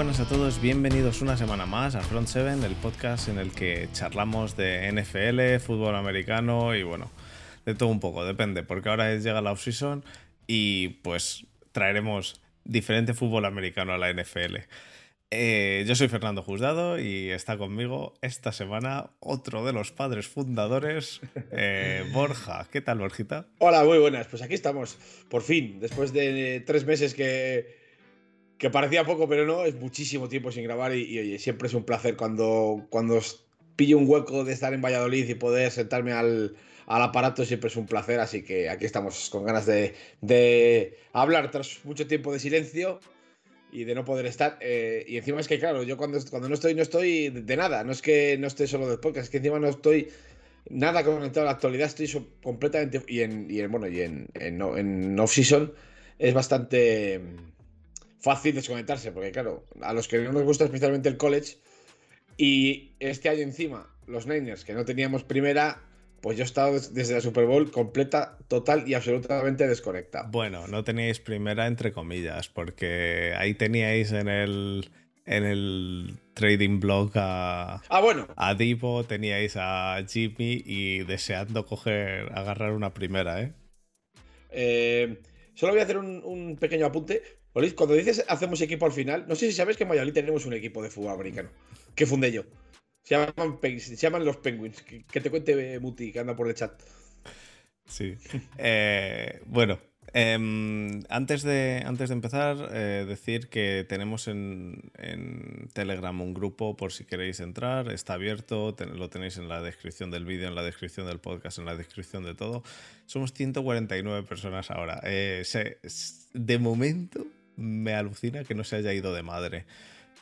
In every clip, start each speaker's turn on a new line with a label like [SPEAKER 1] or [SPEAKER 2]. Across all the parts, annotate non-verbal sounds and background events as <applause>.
[SPEAKER 1] Buenas a todos, bienvenidos una semana más a Front 7, el podcast en el que charlamos de NFL, fútbol americano y bueno, de todo un poco, depende, porque ahora llega la off-season y pues traeremos diferente fútbol americano a la NFL. Eh, yo soy Fernando Juzgado y está conmigo esta semana otro de los padres fundadores, eh, Borja. ¿Qué tal, Borjita?
[SPEAKER 2] Hola, muy buenas. Pues aquí estamos, por fin, después de tres meses que, que parecía poco, pero no, es muchísimo tiempo sin grabar y, oye, siempre es un placer cuando, cuando pillo un hueco de estar en Valladolid y poder sentarme al, aparato, siempre es un placer, así que aquí estamos con ganas de, de hablar tras mucho tiempo de silencio y de no poder estar. Eh, y encima es que, claro, yo cuando, cuando no estoy, no estoy de, nada. No es que no esté solo del podcast, es que encima no estoy nada conectado a la actualidad. Estoy completamente. Y en, y en bueno, y en, en, en off-season es bastante fácil desconectarse, porque, claro, a los que no nos gusta especialmente el college. Y este año encima, los Niners, que no teníamos primera, pues yo he estado desde la Super Bowl completa, total y absolutamente desconectada.
[SPEAKER 1] Bueno, no teníais primera entre comillas, porque ahí teníais en el en el trading blog a,
[SPEAKER 2] ah, bueno.
[SPEAKER 1] a Divo, teníais a Jimmy y deseando coger, agarrar una primera, ¿eh?
[SPEAKER 2] eh solo voy a hacer un, pequeño apunte. Cuando dices hacemos equipo al final, no sé si sabes que en Mayolí tenemos un equipo de fútbol americano que fundé yo. Se llaman, los Penguins. Que, te cuente Muti, que anda por el chat.
[SPEAKER 1] Sí. <laughs> Eh, bueno, em, antes, de, antes de empezar, eh, decir que tenemos en, Telegram un grupo por si queréis entrar. Está abierto, lo tenéis en la descripción del vídeo, en la descripción del podcast, en la descripción de todo. Somos 149 personas ahora. Eh, de momento me alucina que no se haya ido de madre.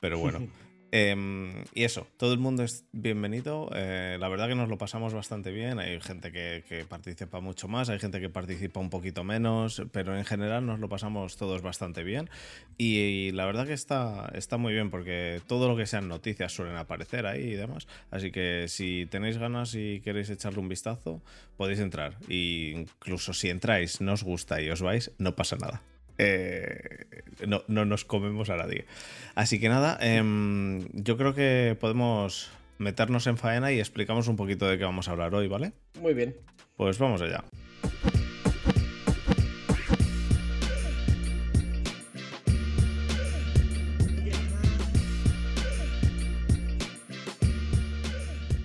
[SPEAKER 1] Pero bueno. <laughs> Em, y eso, todo el mundo es bienvenido. Eh, la verdad que nos lo pasamos bastante bien. Hay gente que, participa mucho más, hay gente que participa un poquito menos, pero en general nos lo pasamos todos bastante bien. Y, la verdad que está, está muy bien porque todo lo que sean noticias suelen aparecer ahí y demás. Así que si tenéis ganas y queréis echarle un vistazo, podéis entrar. Y incluso si entráis, no os gusta y os vais, no pasa nada. Eh, no, nos comemos a nadie. Así que nada, em, yo creo que podemos meternos en faena y explicamos un poquito de qué vamos a hablar hoy, ¿vale?
[SPEAKER 2] Muy bien.
[SPEAKER 1] Pues vamos allá.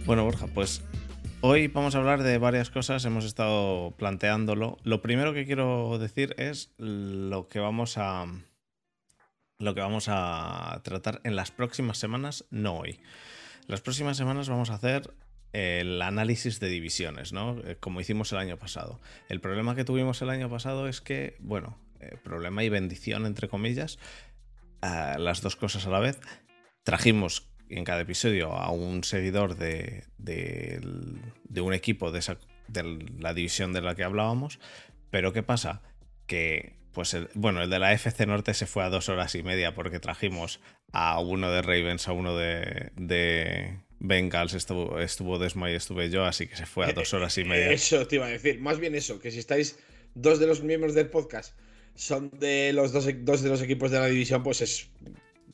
[SPEAKER 1] Bueno, Borja, pues Hoy vamos a hablar de varias cosas, hemos estado planteándolo. Lo primero que quiero decir es lo que vamos a lo que vamos a tratar en las próximas semanas, no hoy. Las próximas semanas vamos a hacer el análisis de divisiones, ¿no? Eh, como hicimos el año pasado. El problema que tuvimos el año pasado es que, bueno, eh, problema y bendición entre comillas, las dos cosas a la vez. Trajimos en cada episodio a un seguidor de, un equipo de, esa, de la división de la que hablábamos. Pero ¿qué pasa? Que, pues, el, bueno, el de la FC Norte se fue a dos horas y media porque trajimos a uno de Ravens, a uno de, de Bengals, estuvo, estuvo y estuve yo, así que se fue a dos horas y media.
[SPEAKER 2] Eso te iba a decir, más bien eso, que si estáis dos de los miembros del podcast son de los dos, dos de los equipos de la división, pues es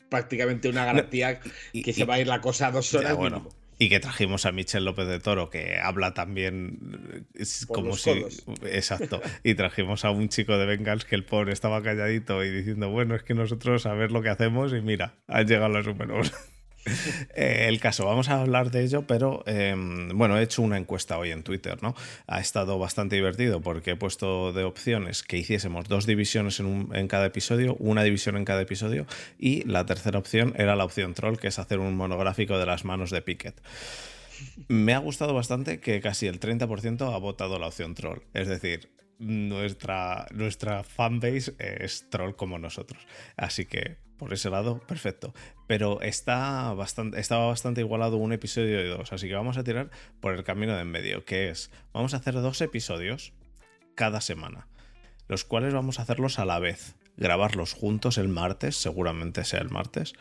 [SPEAKER 2] prácticamente una garantía que se va a ir la cosa a dos horas. bueno,
[SPEAKER 1] y que trajimos a Michel López de Toro, que habla también como si. Exacto. <laughs> Y trajimos a un chico de Bengals que el pobre estaba calladito y diciendo, bueno, es que nosotros a ver lo que hacemos y mira, han llegado los números. <laughs> Eh, el caso, vamos a hablar de ello, pero em, bueno, he hecho una encuesta hoy en Twitter, ¿no? Ha estado bastante divertido porque he puesto de opciones que hiciésemos dos divisiones en, cada episodio, una división en cada episodio, y la tercera opción era la opción troll, que es hacer un monográfico de las manos de Pickett. Me ha gustado bastante que casi el 30% ha votado la opción troll. Es decir, nuestra, nuestra fanbase es troll como nosotros. Así que por ese lado, perfecto. Pero está bastante, estaba bastante igualado un episodio y dos. Así que vamos a tirar por el camino de en medio, que es, vamos a hacer dos episodios cada semana, los cuales vamos a hacerlos a la vez. Grabarlos juntos el martes, seguramente sea el martes.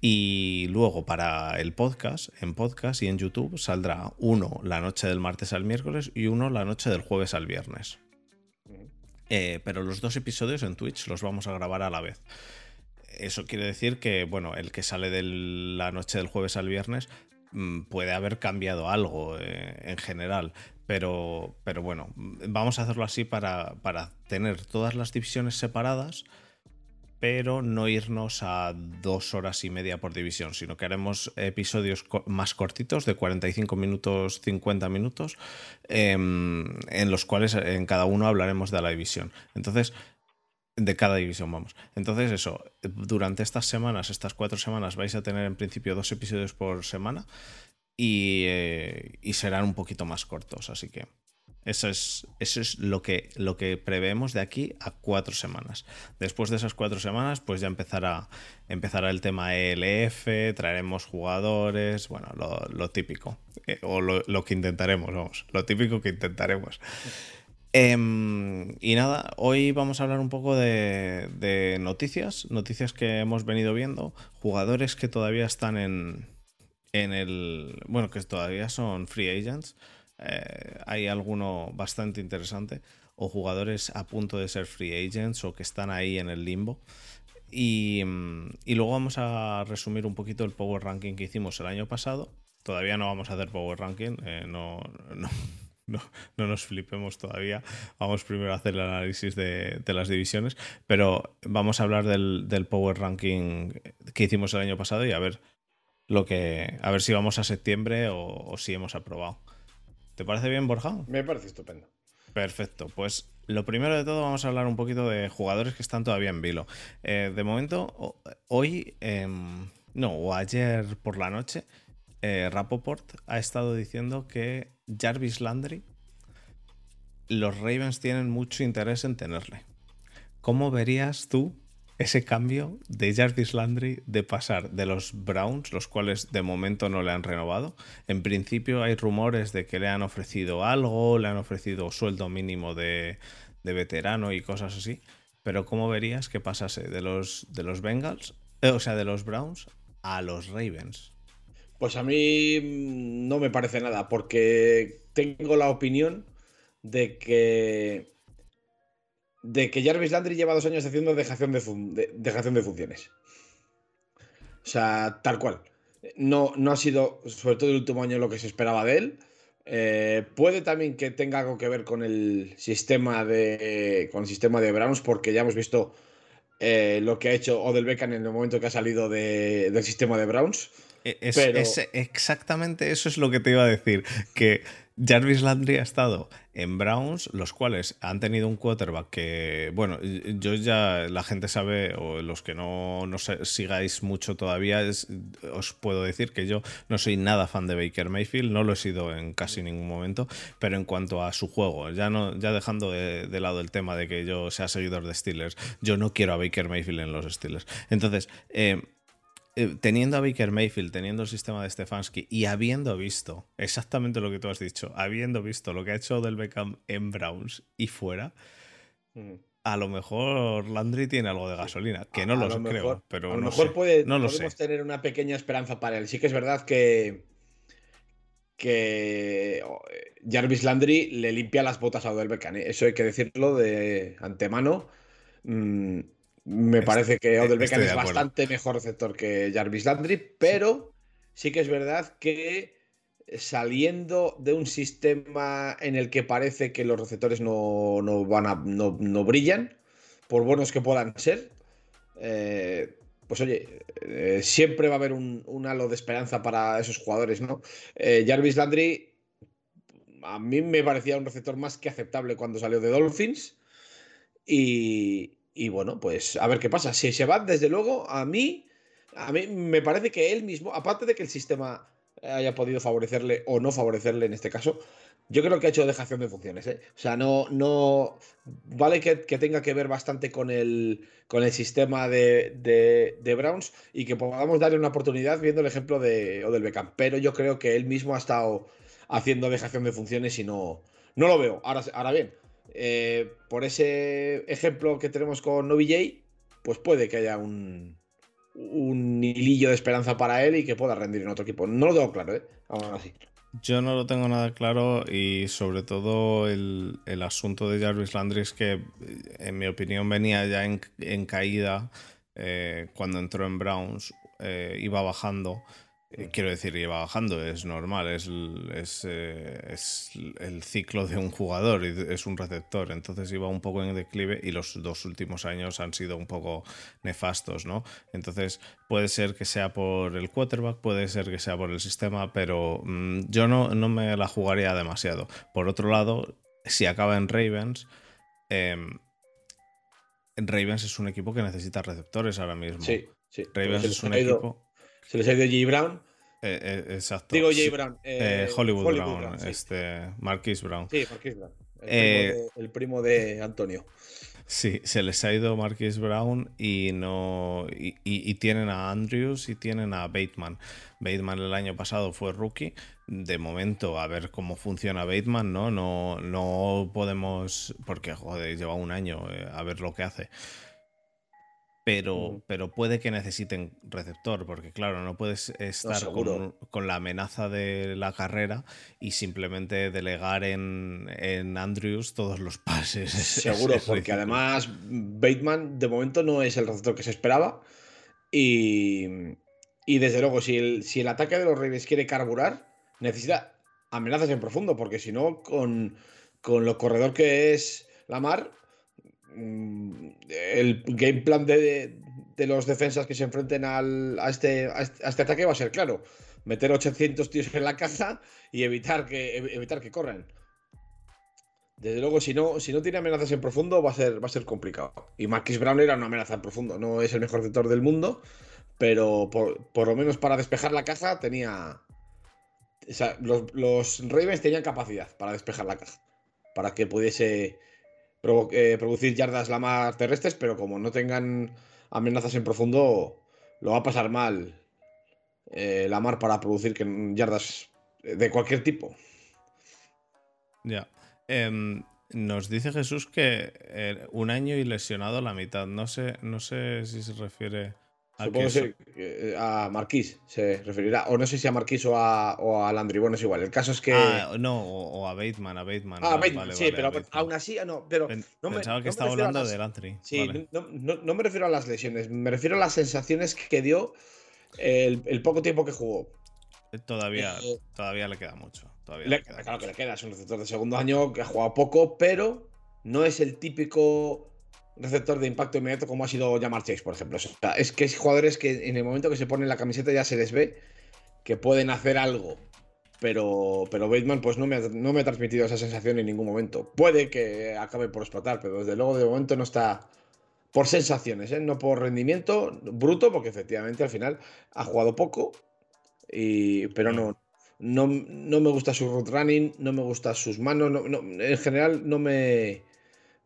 [SPEAKER 1] Y luego para el podcast, en podcast y en YouTube, saldrá uno la noche del martes al miércoles y uno la noche del jueves al viernes. Eh, pero los dos episodios en Twitch los vamos a grabar a la vez. Eso quiere decir que, bueno, el que sale de la noche del jueves al viernes mm, puede haber cambiado algo eh, en general. Pero, pero bueno, vamos a hacerlo así para, para tener todas las divisiones separadas pero no irnos a dos horas y media por división, sino que haremos episodios más cortitos, de 45 minutos, 50 minutos, em, en los cuales en cada uno hablaremos de la división. Entonces, de cada división, vamos. Entonces, eso, durante estas semanas, estas cuatro semanas, vais a tener en principio dos episodios por semana y, eh, y serán un poquito más cortos, así que eso es, eso es lo, que, lo que preveemos de aquí a cuatro semanas. Después de esas cuatro semanas, pues ya empezará, empezará el tema ELF, traeremos jugadores, bueno, lo, típico. Eh, o lo, que intentaremos, vamos, lo típico que intentaremos. Em, y nada, hoy vamos a hablar un poco de, de, noticias, noticias que hemos venido viendo, jugadores que todavía están en, en el... Bueno, que todavía son free agents. Eh, hay alguno bastante interesante, o jugadores a punto de ser free agents o que están ahí en el limbo. Y, mm, luego vamos a resumir un poquito el Power Ranking que hicimos el año pasado. Todavía no vamos a hacer Power Ranking, eh, no, no, no, nos flipemos todavía. Vamos primero a hacer el análisis de, las divisiones, pero vamos a hablar del, Power Ranking que hicimos el año pasado y a ver lo que a ver si vamos a septiembre o si hemos aprobado. ¿Te parece bien, Borja?
[SPEAKER 2] Me parece estupendo.
[SPEAKER 1] Perfecto, pues lo primero de todo vamos a hablar un poquito de jugadores que están todavía en vilo. Eh, de momento, hoy, em, no, o ayer por la noche, eh, Rapoport ha estado diciendo que Jarvis Landry, los Ravens tienen mucho interés en tenerle. ¿Cómo verías tú ese cambio de Jarvis Landry de pasar de los Browns, los cuales de momento no le han renovado. En principio hay rumores de que le han ofrecido algo, le han ofrecido sueldo mínimo de, veterano y cosas así. Pero ¿cómo verías que pasase de los, de los Bengals, eh, o sea, de los Browns a los Ravens?
[SPEAKER 2] Pues a mí no me parece nada, porque tengo la opinión de que de que Jarvis Landry lleva dos años haciendo dejación de, dejación de funciones. O sea, tal cual. No, no ha sido, sobre todo el último año, lo que se esperaba de él. Eh, puede también que tenga algo que ver con el sistema de, con el sistema de Browns, porque ya hemos visto eh, lo que ha hecho Odell Beckham en el momento que ha salido del sistema de Browns.
[SPEAKER 1] E, es, exactamente eso es lo que te iba a decir. Que Jarvis Landry ha estado en Browns, los cuales han tenido un quarterback que, bueno, yo ya, la gente sabe, o los que no, no sigáis mucho todavía, os puedo decir que yo no soy nada fan de Baker Mayfield, no lo he sido en casi ningún momento, pero en cuanto a su juego, ya, no, ya dejando de, lado el tema de que yo sea seguidor de Steelers, yo no quiero a Baker Mayfield en los Steelers. Entonces, eh, eh, teniendo a Baker Mayfield, teniendo el sistema de Stefanski y habiendo visto exactamente lo que tú has dicho, habiendo visto lo que ha hecho del Beckham en Browns y fuera, mm. a lo mejor Landry tiene algo de gasolina, que no lo, creo, pero
[SPEAKER 2] a lo
[SPEAKER 1] no
[SPEAKER 2] mejor puede,
[SPEAKER 1] no
[SPEAKER 2] podemos tener una pequeña esperanza para él. Sí que es verdad que que oh, Jarvis Landry le limpia las botas a Odell Beckham, ¿eh? eso hay que decirlo de antemano. Mm, me parece que Odell Beckham es bastante mejor receptor que Jarvis Landry, pero sí que es verdad que saliendo de un sistema en el que parece que los receptores no, van a, no, brillan, por buenos que puedan ser, eh, pues oye, eh, siempre va a haber un, halo de esperanza para esos jugadores, ¿no? Eh, Jarvis Landry a mí me parecía un receptor más que aceptable cuando salió de Dolphins y, y bueno, pues a ver qué pasa. Si se va, desde luego, a mí, a mí me parece que él mismo, aparte de que el sistema haya podido favorecerle o no favorecerle en este caso, yo creo que ha hecho dejación de funciones. ¿eh? O sea, no, no. Vale que, tenga que ver bastante con el, con el sistema de, de, Browns y que podamos darle una oportunidad viendo el ejemplo de Odell Beckham. Pero yo creo que él mismo ha estado haciendo dejación de funciones y no, no lo veo. Ahora, ahora bien, eh, por ese ejemplo que tenemos con OBJ, pues puede que haya un, hilillo de esperanza para él y que pueda rendir en otro equipo. No lo tengo claro, ¿eh? Aún así.
[SPEAKER 1] Yo no lo tengo nada claro y sobre todo el, asunto de Jarvis Landry es que, en mi opinión, venía ya en, caída eh, cuando entró en Browns eh, iba bajando. Eh, quiero decir, iba bajando, es normal, es, es, es, el ciclo de un jugador, es un receptor, entonces iba un poco en declive y los dos últimos años han sido un poco nefastos, ¿no? Entonces puede ser que sea por el quarterback, puede ser que sea por el sistema, pero mm, yo no, no me la jugaría demasiado. Por otro lado, si acaba en Ravens, em, Ravens es un equipo que necesita receptores ahora mismo.
[SPEAKER 2] Sí, sí.
[SPEAKER 1] Ravens es un equipo.
[SPEAKER 2] Se les ha ido J. Brown.
[SPEAKER 1] Eh, eh, exacto.
[SPEAKER 2] Digo J. Brown.
[SPEAKER 1] Eh, Hollywood, Brown. este, Marquis Brown.
[SPEAKER 2] Sí, Marquis Brown. El, primo de, Antonio.
[SPEAKER 1] Sí, se les ha ido Marquis Brown y no. Y, tienen a Andrews y tienen a Bateman. Bateman el año pasado fue rookie. De momento, a ver cómo funciona Bateman, ¿no? No, no podemos. Porque, joder, lleva un año a ver lo que hace pero, pero puede que necesiten receptor, porque claro, no puedes estar con, la amenaza de la carrera y simplemente delegar en, Andrews todos los pases. <laughs>
[SPEAKER 2] Seguro, porque además Bateman de momento no es el receptor que se esperaba y, desde luego si el, si el ataque de los Reyes quiere carburar, necesita amenazas en profundo, porque si no, con, con lo corredor que es Lamar, el game plan de, los defensas que se enfrenten este, a, este, ataque va a ser claro. Meter 800 tíos en la caja y evitar que, evitar que corran. Desde luego, si no, si no tiene amenazas en profundo, va a ser, va a ser complicado. Y Marquis Brown era una amenaza en profundo. No es el mejor receptor del mundo, pero por, lo menos para despejar la caja tenía. los, los Ravens tenían capacidad para despejar la caja. Para que pudiese eh, producir yardas la más terrestres, pero como no tengan amenazas en profundo, lo va a pasar mal eh, la mar para producir yardas de cualquier tipo.
[SPEAKER 1] Ya. Em, nos dice Jesús que eh, un año y lesionado la mitad. No sé, no sé si se refiere
[SPEAKER 2] Supongo que eh, a Marquís se referirá. O no sé si a Marquís o a, o a Landry. Bueno, es igual. El caso es que.
[SPEAKER 1] Ah, no, o, a Bateman, a Bateman.
[SPEAKER 2] Ah, Bateman, sí, pero aún así, ah, no. Pero
[SPEAKER 1] no Pensaba que estaba hablando de Landry.
[SPEAKER 2] Sí, no, no, me refiero a las lesiones. Me refiero a las sensaciones que dio el, el poco tiempo que jugó.
[SPEAKER 1] Eh, todavía, eh, todavía le queda mucho. Todavía
[SPEAKER 2] le, queda. Claro que le queda. Es un receptor de segundo año que ha jugado poco, pero no es el típico receptor de impacto inmediato como ha sido Jamar Chase, por ejemplo. es que es jugadores que en el momento que se ponen la camiseta ya se les ve que pueden hacer algo. Pero, pero Bateman pues no me, ha, no me ha transmitido esa sensación en ningún momento. Puede que acabe por explotar, pero desde luego de momento no está por sensaciones, ¿eh? no por rendimiento bruto, porque efectivamente al final ha jugado poco, pero no, no, no me gusta su root running, no me gusta sus manos, en general no me,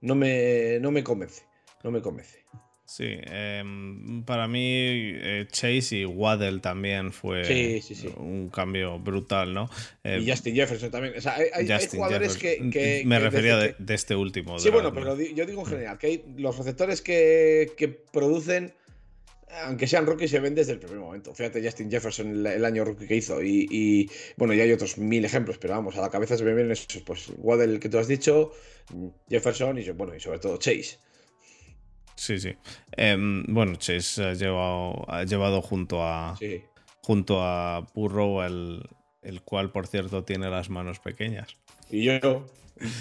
[SPEAKER 2] no me, no me convence. No me convence.
[SPEAKER 1] Sí, em, para mí eh, Chase y Waddell también fue un cambio brutal, ¿no?
[SPEAKER 2] y em, Justin Jefferson también. O sea, hay, jugadores que,
[SPEAKER 1] Me refería de, este último.
[SPEAKER 2] Sí, bueno, pero yo digo en general, que hay los receptores que, producen, aunque sean rookies, se ven desde el primer momento. Fíjate Justin Jefferson el, año rookie que hizo. Y, bueno, ya hay otros mil ejemplos, pero vamos, a la cabeza se me vienen esos. Pues Waddell que tú has dicho, Jefferson y, bueno, y sobre todo Chase.
[SPEAKER 1] Sí, sí. Em, bueno, Chase ha llevado, ha llevado junto a junto a Burrow, el, el, cual, por cierto, tiene las manos pequeñas.
[SPEAKER 2] Y yo,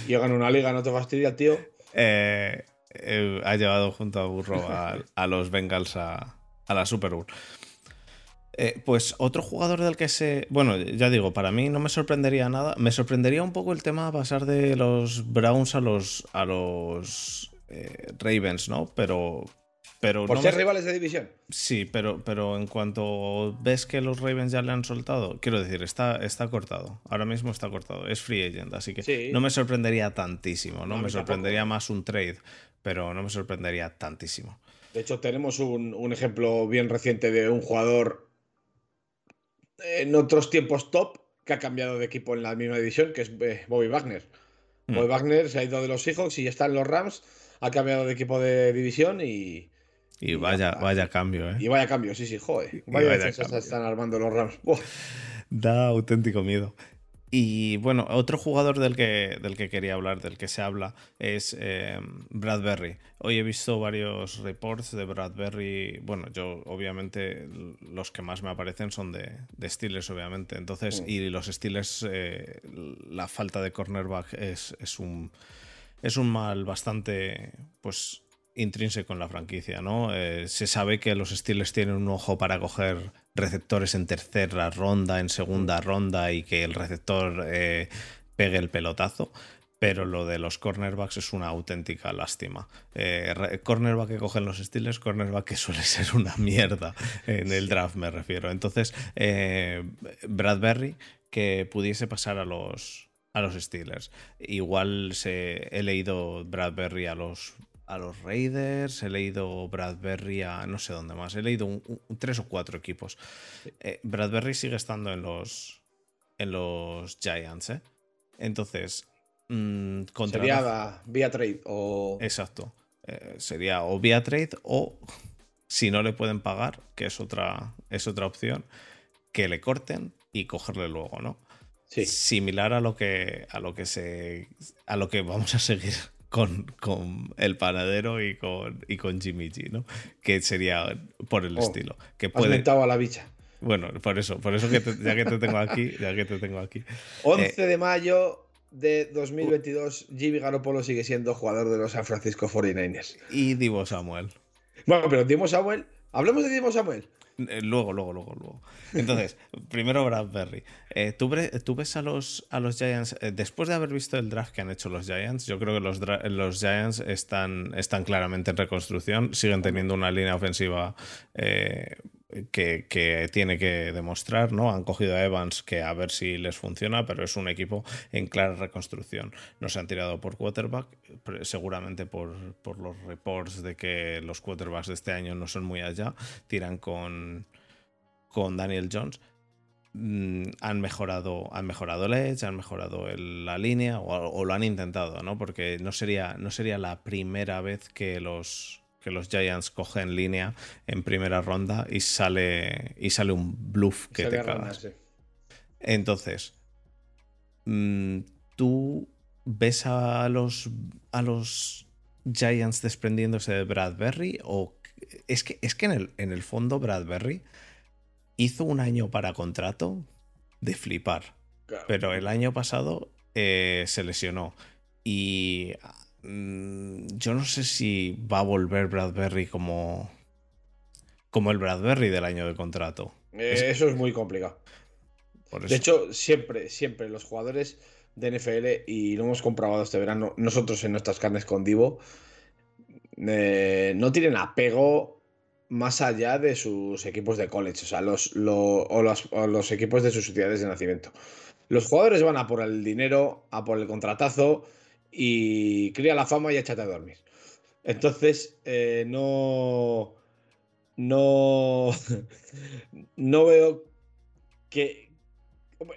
[SPEAKER 2] llega en una liga, no te fastidia, tío.
[SPEAKER 1] Eh, eh, ha llevado junto a Burrow a, los Bengals a, a la Super Bowl. Eh, pues otro jugador del que se. Bueno, ya digo, para mí no me sorprendería nada. Me sorprendería un poco el tema de pasar de los Browns a los. a los eh, Ravens, ¿no? Pero. pero
[SPEAKER 2] Por ser rivales de división.
[SPEAKER 1] Sí, pero, pero en cuanto ves que los Ravens ya le han soltado, quiero decir, está, está cortado. Ahora mismo está cortado. Es free agent, así que no me sorprendería tantísimo, ¿no? me sorprendería más un trade, pero no me sorprendería tantísimo.
[SPEAKER 2] De hecho, tenemos un, un ejemplo bien reciente de un jugador en otros tiempos top que ha cambiado de equipo en la misma división, que es eh, Bobby Wagner. Mm. Bobby Wagner se ha ido de los Seahawks y está en los Rams, ha cambiado de equipo de división y.
[SPEAKER 1] Y vaya, vaya cambio, ¿eh?
[SPEAKER 2] Y vaya cambio, sí, sí, joder. Vaya, vaya están armando los Rams. <laughs>
[SPEAKER 1] Da auténtico miedo. Y bueno, otro jugador del que, del que quería hablar, del que se habla, es eh, Bradbury. Hoy he visto varios reports de Bradbury. Bueno, yo obviamente los que más me aparecen son de, de Steelers, obviamente. Entonces, y los Steelers, eh, la falta de cornerback es, es, un, es un mal bastante, pues intrínseco en la franquicia, ¿no? Eh, se sabe que los Steelers tienen un ojo para coger receptores en tercera ronda, en segunda ronda y que el receptor eh, pegue el pelotazo. Pero lo de los cornerbacks es una auténtica lástima. Eh, cornerback que cogen los Steelers, cornerback que suele <laughs> ser una mierda en el draft, me refiero. Entonces, Bradbury, que pudiese pasar a los, a los Steelers. Igual se, he leído Bradbury a los a los Raiders, he leído Bradbury a no sé dónde más, he leído un, tres o cuatro equipos. Eh, Bradbury sigue estando en los, en los Giants, ¿eh? Entonces,
[SPEAKER 2] mm, sería vía trade o...
[SPEAKER 1] Exacto. Eh, sería o vía trade o si no le pueden pagar, que es otra, es otra opción, que le corten y cogerle luego, ¿no? Sí. Similar a lo que a lo que se a lo que vamos a seguir con, el panadero y con, y con Jimmy G, ¿no? Que sería por el oh, estilo. Que
[SPEAKER 2] puede... Has a la bicha.
[SPEAKER 1] Bueno, por eso, por eso que ya que te tengo aquí, ya que te tengo aquí.
[SPEAKER 2] 11 eh, de mayo de 2022, Jimmy Garoppolo sigue siendo jugador de los San Francisco 49ers.
[SPEAKER 1] Y Divo Samuel.
[SPEAKER 2] Bueno, pero Divo Samuel, hablemos de Divo Samuel.
[SPEAKER 1] Eh, luego, luego, luego, luego. Entonces, <laughs> primero Bradbury. Eh, ¿tú, ves a los, a los Giants, eh, después de haber visto el draft que han hecho los Giants, yo creo que los, los Giants están, están claramente en reconstrucción, siguen teniendo una línea ofensiva que, tiene que demostrar, ¿no? Han cogido a Evans que a ver si les funciona, pero es un equipo en clara reconstrucción. No se han tirado por quarterback, seguramente por, los reports de que los quarterbacks de este año no son muy allá, tiran con, con Daniel Jones. Mm, han mejorado han mejorado el edge, han mejorado la línea o, o, lo han intentado, ¿no? Porque no sería, no sería la primera vez que los que los Giants cogen línea en primera ronda y sale, y sale un bluff que te cagas. Entonces, mm, ¿tú ves a los, a los Giants desprendiéndose de Bradbury? ¿O es que, es que en, el, en el fondo Bradbury hizo un año para contrato de flipar. Pero el año pasado eh, se lesionó. Y yo no sé si va a volver Bradbury como, como el Bradbury del año de contrato.
[SPEAKER 2] Eh, eso es muy complicado. De hecho, siempre, siempre los jugadores de NFL, y lo hemos comprobado este verano, nosotros en nuestras carnes con Divo, eh, no tienen apego más allá de sus equipos de college, o sea, los, o los equipos de sus ciudades de nacimiento. Los jugadores van a por el dinero, a por el contratazo, y cría la fama y échate a dormir. Entonces, eh, no. No. <laughs> no veo que.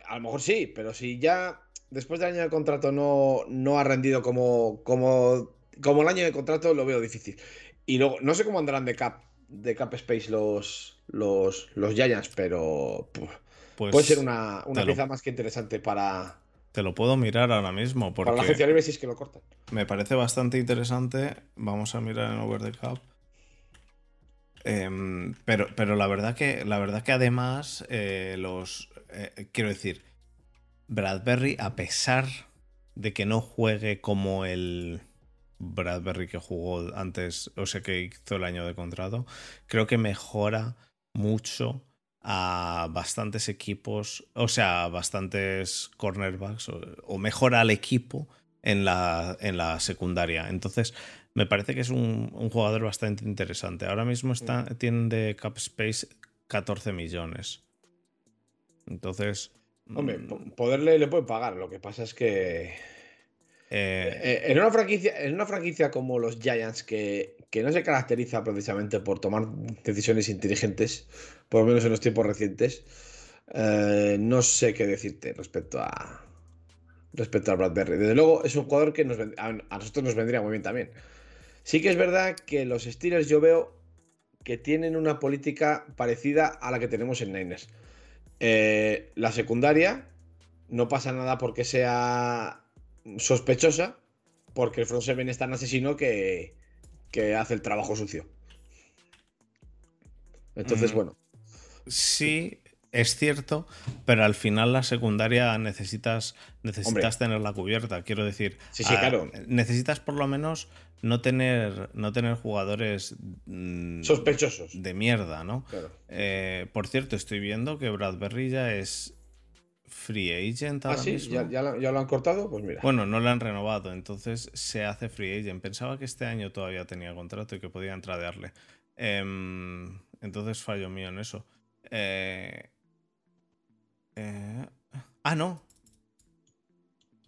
[SPEAKER 2] A lo mejor sí, pero si ya después del año de contrato no, no ha rendido como, como, como el año de contrato, lo veo difícil. Y luego, no sé cómo andarán de cap, de cap space los, los, los Giants, pero pues puede ser una, una pieza más que interesante para,
[SPEAKER 1] te lo puedo mirar ahora mismo. Porque
[SPEAKER 2] Para la agencia libre si es que lo cortan.
[SPEAKER 1] Me parece bastante interesante. Vamos a mirar en Over the Cup. Em, pero, pero la verdad que la verdad que además eh, los eh, quiero decir Bradbury a pesar de que no juegue como el Bradbury que jugó antes o sea que hizo el año de contrato creo que mejora mucho a bastantes equipos, o sea, bastantes cornerbacks, o, mejora al equipo en la, en la, secundaria. Entonces, me parece que es un, jugador bastante interesante. Ahora mismo está, tienen de cap space 14 millones. Entonces.
[SPEAKER 2] Hombre, mm, poderle le pueden pagar. Lo que pasa es que. Eh, eh, en, una franquicia, en una franquicia como los Giants, que, que no se caracteriza precisamente por tomar decisiones inteligentes, por lo menos en los tiempos recientes. Eh, no sé qué decirte respecto a respecto a Bradbury. Desde luego es un jugador que nos, a, nosotros nos vendría muy bien también. Sí que es verdad que los Steelers yo veo que tienen una política parecida a la que tenemos en Niners. La secundaria no pasa nada porque sea sospechosa, porque el front seven es tan asesino que, que hace el trabajo sucio. Entonces,
[SPEAKER 1] Mm.
[SPEAKER 2] bueno.
[SPEAKER 1] Sí, es cierto, pero al final la secundaria necesitas, necesitas tenerla cubierta. Quiero decir,
[SPEAKER 2] Sí, sí,
[SPEAKER 1] ah,
[SPEAKER 2] claro.
[SPEAKER 1] necesitas por lo menos no tener, no tener jugadores mm,
[SPEAKER 2] Sospechosos.
[SPEAKER 1] de mierda, ¿no?
[SPEAKER 2] Claro.
[SPEAKER 1] Eh, por cierto, estoy viendo que Bradbury ya es free agent
[SPEAKER 2] Ah,
[SPEAKER 1] ahora
[SPEAKER 2] sí,
[SPEAKER 1] mismo.
[SPEAKER 2] ¿Ya, ya lo- ya lo han cortado, pues mira.
[SPEAKER 1] Bueno, no lo han renovado, entonces se hace free agent. Pensaba que este año todavía tenía contrato y que podía entradearle. Em, entonces fallo mío en eso. Eh, eh, ah, no.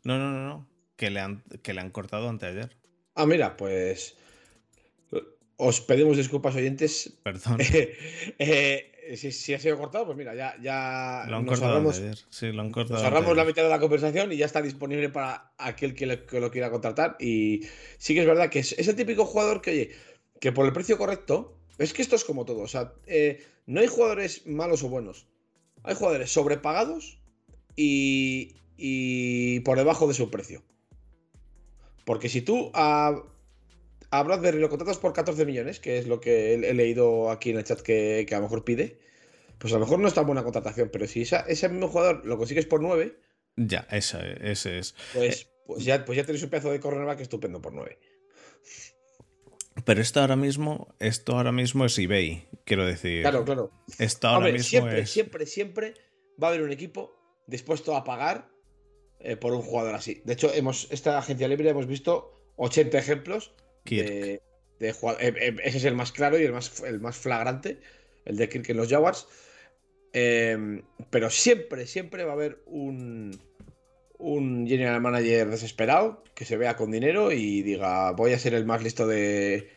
[SPEAKER 1] No, no, no, no. Que le han, que le han cortado anteayer.
[SPEAKER 2] Ah, mira, pues. Os pedimos disculpas, oyentes.
[SPEAKER 1] Perdón. <laughs>
[SPEAKER 2] Eh, si, si ha sido cortado, pues mira, ya, ya
[SPEAKER 1] Lo han
[SPEAKER 2] nos
[SPEAKER 1] cortado
[SPEAKER 2] ahorramos,
[SPEAKER 1] anteayer. Sí, lo han cortado.
[SPEAKER 2] nos ahorramos la mitad de la conversación y ya está disponible para aquel que, lo quiera contratar. Y sí que es verdad que es, es el típico jugador que, oye, que por el precio correcto. Es que esto es como todo. O sea, eh, no hay jugadores malos o buenos. Hay jugadores sobrepagados y, y por debajo de su precio. Porque si tú a, a Bradbury lo contratas por 14 millones, que es lo que he, he leído aquí en el chat que, que a lo mejor pide, pues a lo mejor no es tan buena contratación. Pero si esa- ese mismo jugador lo consigues por 9,
[SPEAKER 1] Ya, esa- ese es.
[SPEAKER 2] pues, pues, ya, pues ya tenéis un pedazo de cornerback estupendo por 9.
[SPEAKER 1] Pero esto ahora mismo, esto ahora mismo es eBay, quiero decir.
[SPEAKER 2] Claro, claro.
[SPEAKER 1] Esto ahora
[SPEAKER 2] Hombre,
[SPEAKER 1] mismo
[SPEAKER 2] siempre,
[SPEAKER 1] es.
[SPEAKER 2] siempre, siempre va a haber un equipo dispuesto a pagar eh, por un jugador así. De hecho, hemos, esta agencia libre hemos visto 80 ejemplos
[SPEAKER 1] Kirk.
[SPEAKER 2] de, de jugad- eh, eh, ese es el más claro y el más, el más flagrante, el de Kirk en los Jaguars. Eh, pero siempre, siempre va a haber un, un general manager desesperado que se vea con dinero y diga, voy a ser el más listo de,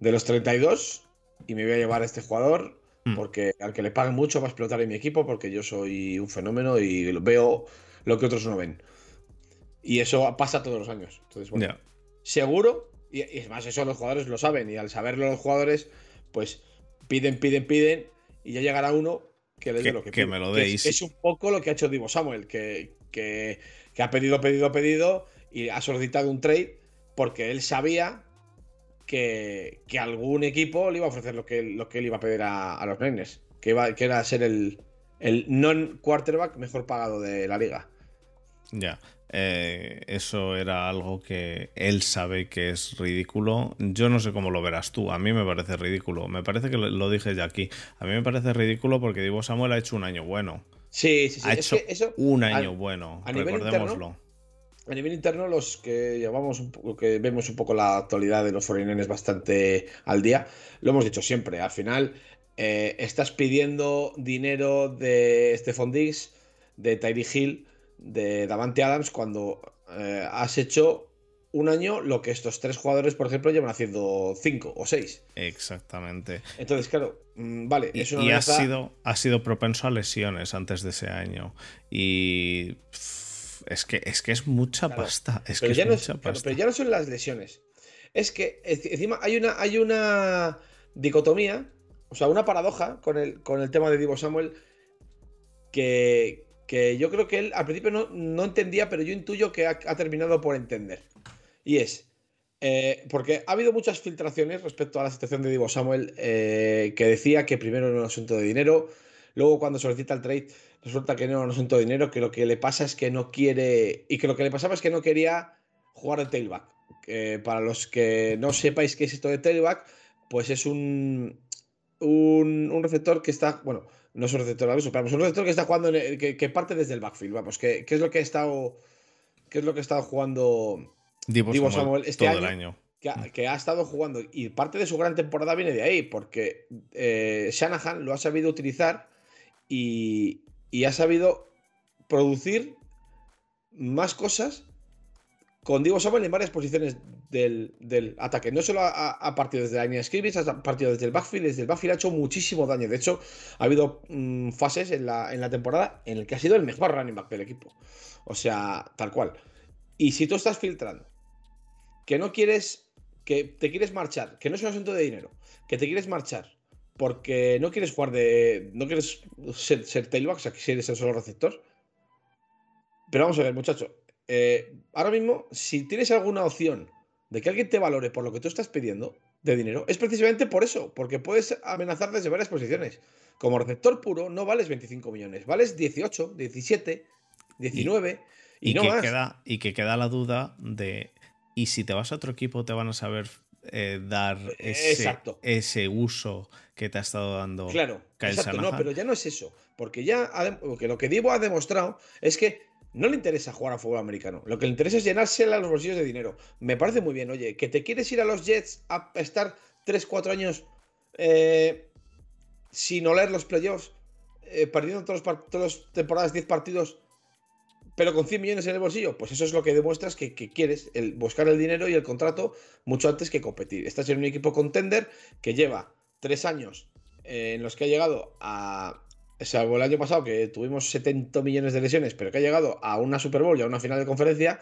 [SPEAKER 2] de los 32 y me voy a llevar a este jugador
[SPEAKER 1] Hmm.
[SPEAKER 2] porque al que le paguen mucho va a explotar en mi equipo porque yo soy un fenómeno y veo lo que otros no ven. Y eso pasa todos los años. Entonces, bueno, seguro, y, y es más, eso los jugadores lo saben, y al saberlo los jugadores, pues piden, piden, piden, y ya llegará uno que les dé lo que,
[SPEAKER 1] que
[SPEAKER 2] pide.
[SPEAKER 1] me lo
[SPEAKER 2] es-
[SPEAKER 1] deis.
[SPEAKER 2] Es, un poco lo que ha hecho Divo Samuel, que, que, que ha pedido, pedido, pedido, y ha solicitado un trade porque él sabía que, que algún equipo le iba a ofrecer lo que, lo que él iba a pedir a, a los Niners, que, iba, que era ser el, el non-quarterback mejor pagado de la liga.
[SPEAKER 1] Ya, eh, eso era algo que él sabe que es ridículo. Yo no sé cómo lo verás tú. A mí me parece ridículo. Me parece que lo, dije ya aquí. A mí me parece ridículo porque Divo Samuel ha hecho un año bueno.
[SPEAKER 2] Sí, sí, sí.
[SPEAKER 1] ha
[SPEAKER 2] es
[SPEAKER 1] hecho
[SPEAKER 2] que eso,
[SPEAKER 1] un
[SPEAKER 2] a-
[SPEAKER 1] año bueno.
[SPEAKER 2] a
[SPEAKER 1] Recordémoslo.
[SPEAKER 2] A nivel interno, los que llevamos un poco, que vemos un poco la actualidad de los 49 bastante al día, lo hemos dicho siempre. Al final, eh, estás pidiendo dinero de Stephon Diggs, de Tyree Hill, de Davante Adams, cuando eh, has hecho un año lo que estos tres jugadores, por ejemplo, llevan haciendo cinco o seis.
[SPEAKER 1] Exactamente.
[SPEAKER 2] Entonces, claro, mm, vale,
[SPEAKER 1] Y,
[SPEAKER 2] es una
[SPEAKER 1] y ha, sido, ha sido propenso a lesiones antes de ese año. Y pff, es que es, que es mucha
[SPEAKER 2] Claro.
[SPEAKER 1] pasta. Es
[SPEAKER 2] pero,
[SPEAKER 1] que
[SPEAKER 2] ya
[SPEAKER 1] es
[SPEAKER 2] no
[SPEAKER 1] mucha
[SPEAKER 2] es, claro,
[SPEAKER 1] pasta.
[SPEAKER 2] pero ya no son las lesiones. Es que encima hay una, hay una dicotomía, o sea, una paradoja con el, con el tema de Divo Samuel que, que yo creo que él al principio no, no entendía, pero yo intuyo que ha, terminado por entender. Y es, eh, porque ha habido muchas filtraciones respecto a la situación de Divo Samuel eh, que decía que primero era un asunto de dinero, luego cuando solicita el trade resulta que no era un asunto de dinero, que lo que le pasa es que no quiere, y que lo que le pasaba es que no quería jugar de tailback. Para los que no sepáis qué es esto de tailback, pues es un, un, un receptor que está, bueno, no es un receptor pero es un receptor que está jugando, en el- que, que parte desde el backfield, vamos, que, que es lo que ha estado, que es lo que ha estado jugando
[SPEAKER 1] Divo,
[SPEAKER 2] Divo
[SPEAKER 1] Samuel,
[SPEAKER 2] Samuel este
[SPEAKER 1] todo el
[SPEAKER 2] año-
[SPEAKER 1] año.
[SPEAKER 2] que ha, que ha estado jugando y parte de su gran temporada viene de ahí, porque eh, Shanahan lo ha sabido utilizar y, y ha sabido producir más cosas con Divo Samuel en varias posiciones del, del ataque. No solo ha, ha partido desde la línea de ha partido desde el backfield. Desde el backfield ha hecho muchísimo daño. De hecho, ha habido mm, fases en la, en la temporada en el que ha sido el mejor running back del equipo. O sea, tal cual. Y si tú estás filtrando que no quieres, que te quieres marchar, que no es un asunto de dinero, que te quieres marchar porque no quieres jugar de, no quieres ser, ser tailback, o sea, que quieres ser solo receptor, Pero vamos a ver, muchacho. Eh, ahora mismo, si tienes alguna opción de que alguien te valore por lo que tú estás pidiendo de dinero, es precisamente por eso, porque puedes amenazar desde varias posiciones. Como receptor puro, no vales 25 millones, vales 18, 17, 19 y, no
[SPEAKER 1] que
[SPEAKER 2] más.
[SPEAKER 1] Queda, y que queda la duda de. ¿Y si te vas a otro equipo, te van a saber eh, dar ese, ese, uso que te ha estado dando.
[SPEAKER 2] Claro, exacto, no, pero ya no es eso. Porque ya porque lo que Divo ha demostrado es que no le interesa jugar a fútbol americano. Lo que le interesa es llenársela los bolsillos de dinero. Me parece muy bien, oye, que te quieres ir a los Jets a estar 3-4 años eh, sin oler los playoffs, eh, perdiendo todas las temporadas 10 partidos pero con 100 millones en el bolsillo, pues eso es lo que demuestras que, quieres, el buscar el dinero y el contrato mucho antes que competir. Estás en un equipo contender que lleva tres años eh, en los que ha llegado a, salvo el año pasado que tuvimos 70 millones de lesiones, pero que ha llegado a una Super Bowl y a una final de conferencia,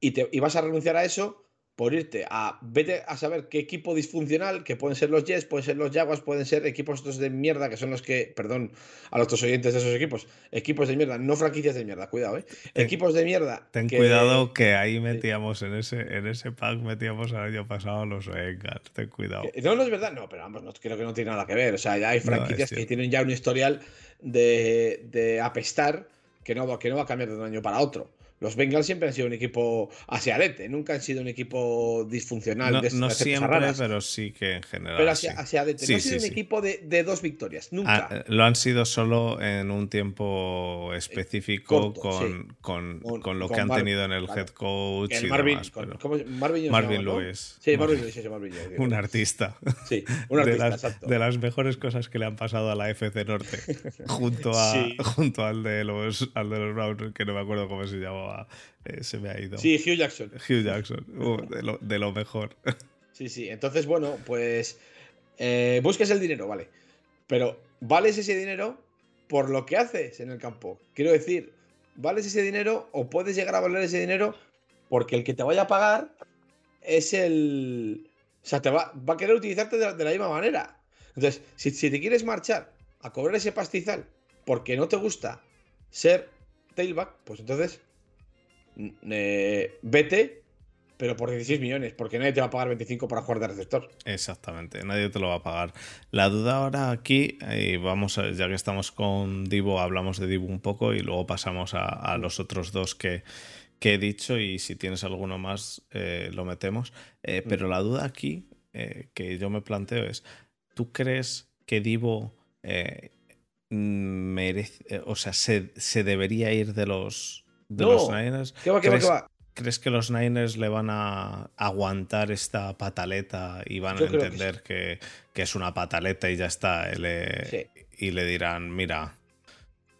[SPEAKER 2] y, te, y vas a renunciar a eso por irte a vete a saber qué equipo disfuncional, que pueden ser los Jets, pueden ser los Jaguars, pueden ser equipos estos de mierda, que son los que, perdón a los oyentes de esos equipos, equipos de mierda, no franquicias de mierda, cuidado, ¿eh? equipos de mierda.
[SPEAKER 1] Ten cuidado que ahí metíamos en ese, en ese pack, metíamos el año pasado los Bengals, ten cuidado.
[SPEAKER 2] no, no es verdad, no, pero vamos, no, creo que no tiene nada que ver, o sea, ya hay franquicias que tienen ya un historial de, de apestar que no, que no va a cambiar de un año para otro los Bengals siempre han sido un equipo asiadete, nunca han sido un equipo disfuncional.
[SPEAKER 1] No, no siempre, pero sí que en general.
[SPEAKER 2] Pero asiadete, no ha sido un equipo de, dos victorias, nunca.
[SPEAKER 1] Ah, lo han sido solo en un tiempo específico con, con, lo que han tenido en el head coach.
[SPEAKER 2] y Marvin, Marvin,
[SPEAKER 1] Marvin Lewis.
[SPEAKER 2] Sí, Marvin Lewis, Marvin <laughs>
[SPEAKER 1] Un artista.
[SPEAKER 2] Sí, un artista,
[SPEAKER 1] de las,
[SPEAKER 2] exacto.
[SPEAKER 1] De las mejores cosas que le han pasado a la FC Norte, <laughs> junto, a, junto al, de los, al de los Browns, que no me acuerdo cómo se llamaba. Eh, se me ha ido.
[SPEAKER 2] Sí, Hugh Jackson.
[SPEAKER 1] Hugh Jackson, uh, de, lo, mejor. <laughs>
[SPEAKER 2] Sí, sí. Entonces, bueno, pues eh, busques el dinero, vale. Pero vales ese dinero por lo que haces en el campo. Quiero decir, vales ese dinero o puedes llegar a valer ese dinero porque el que te vaya a pagar es el... O sea, te va, a querer utilizarte de la, misma manera. Entonces, si, si, te quieres marchar a cobrar ese pastizal porque no te gusta ser tailback, pues entonces eh, vete, pero por 16 millones, porque nadie te va a pagar 25 para jugar de receptor.
[SPEAKER 1] Exactamente, nadie te lo va a pagar. La duda ahora aquí, y vamos a, ya que estamos con Divo, hablamos de Divo un poco y luego pasamos a, los otros dos que, que, he dicho y si tienes alguno más eh, lo metemos. Eh, mm. pero la duda aquí que yo me planteo es, ¿tú crees que Divo merece, o sea, se, se debería ir de los de los Niners. ¿Crees, que los Niners le van a aguantar esta pataleta y van a entender que, es una pataleta y ya está? Y le, dirán, mira,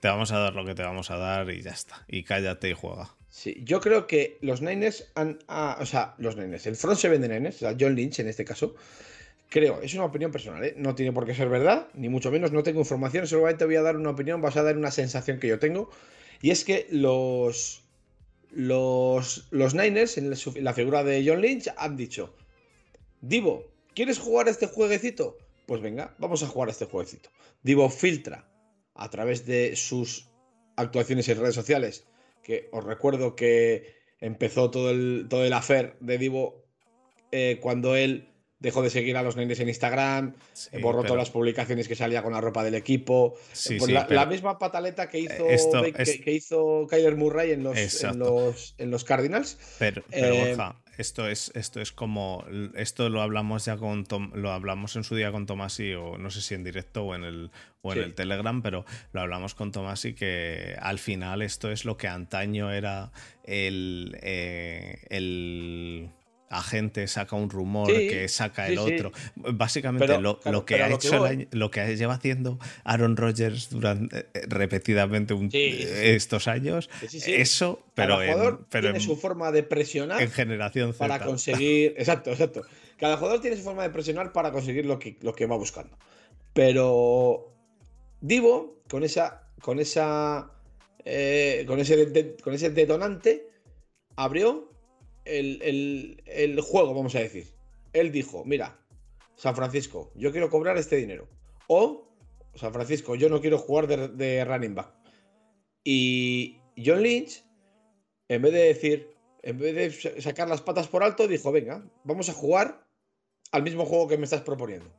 [SPEAKER 1] te vamos a dar lo que te vamos a dar y ya está. Y cállate y juega.
[SPEAKER 2] Sí, yo creo que los Niners han. Ah, o sea, los Niners, el front seven de Niners, o sea, John Lynch en este caso, creo, es una opinión personal, ¿eh? no tiene por qué ser verdad, ni mucho menos, no tengo información, solamente voy a dar una opinión basada en una sensación que yo tengo. Y es que los, los, los Niners, en la figura de John Lynch, han dicho: Divo, ¿quieres jugar este jueguecito? Pues venga, vamos a jugar este jueguecito. Divo filtra a través de sus actuaciones en redes sociales, que os recuerdo que empezó todo el, todo el affair de Divo eh, cuando él dejó de seguir a los Niners en Instagram, borró todas las publicaciones que salía con la ropa del equipo. Pues la, misma pataleta que hizo, que, hizo Kyler Murray en los, en los, Cardinals.
[SPEAKER 1] Pero, eh, esto es, esto es como. Esto lo hablamos ya con lo hablamos en su día con Tomasi, o no sé si en directo o en el, o en el Telegram, pero lo hablamos con Tomasi que al final esto es lo que antaño era el, eh, el agente saca un rumor que saca el otro. Básicamente lo, que ha hecho lo que lleva haciendo Aaron Rodgers durante eh, repetidamente estos años, eso, pero,
[SPEAKER 2] en, tiene su forma de presionar
[SPEAKER 1] en generación
[SPEAKER 2] para conseguir, <laughs> exacto, exacto. Cada jugador tiene su forma de presionar para conseguir lo que, lo que va buscando. Pero Divo con esa con esa eh, con ese con ese detonante abrió el, juego, vamos a decir. Él dijo, mira, San Francisco, yo quiero cobrar este dinero. O, San Francisco, yo no quiero jugar de, running back. Y John Lynch en vez de decir, en vez de sacar las patas por alto, dijo, venga, vamos a jugar al mismo juego que me estás proponiendo.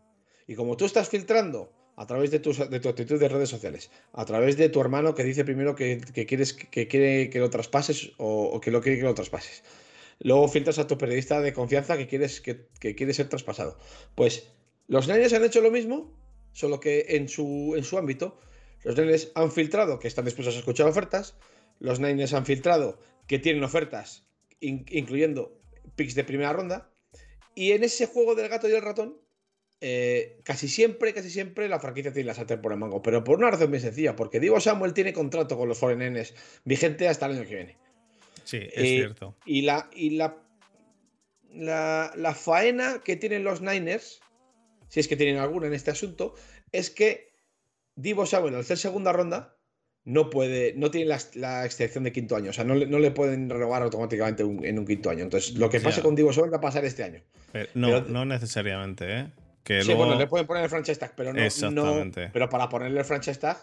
[SPEAKER 2] Y como tú estás filtrando a través de tu, de tu actitud de redes sociales, a través de tu hermano que dice primero que, quieres que quiere que lo traspases o, que lo quiere que lo traspases. Luego filtras a tu periodista de confianza que quieres que, ser traspasado. Pues los Niners han hecho lo mismo, solo que en su, en su ámbito. Los Niners han filtrado que están dispuestos a escuchar ofertas. Los Niners han filtrado que tienen ofertas, incluyendo picks de primera ronda. Y en ese juego del gato y el ratón, eh, casi siempre, casi siempre la franquicia tiene la sartén por el mango, pero por una razón muy sencilla, porque Divo Samuel tiene contrato con los Foreigners vigente hasta el año que viene.
[SPEAKER 1] Sí, es eh, cierto.
[SPEAKER 2] Y, la, y la, la, faena que tienen los Niners, si es que tienen alguna en este asunto, es que Divo Samuel al ser segunda ronda no puede, no tiene la, excepción de quinto año. O sea, no, le pueden renovar automáticamente en un quinto año. Entonces, lo que pase con Divo Samuel va a pasar este año.
[SPEAKER 1] no, no necesariamente, ¿eh?
[SPEAKER 2] sí, bueno, le pueden poner el franchise tag, pero no, Exactamente. pero para ponerle el franchise tag,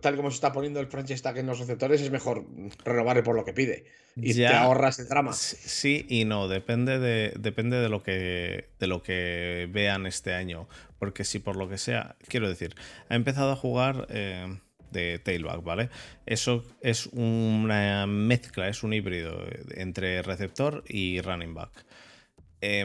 [SPEAKER 2] tal como se está poniendo el franchise tag en los receptores, es mejor renovarle por lo que pide. Y te ahorras el drama.
[SPEAKER 1] Sí y no, depende de, depende de lo que de lo que vean este año. Porque si por lo que sea, quiero decir, ha empezado a jugar. Eh, de tailback, ¿vale? Eso es una mezcla, es un híbrido entre receptor y running back. Eh,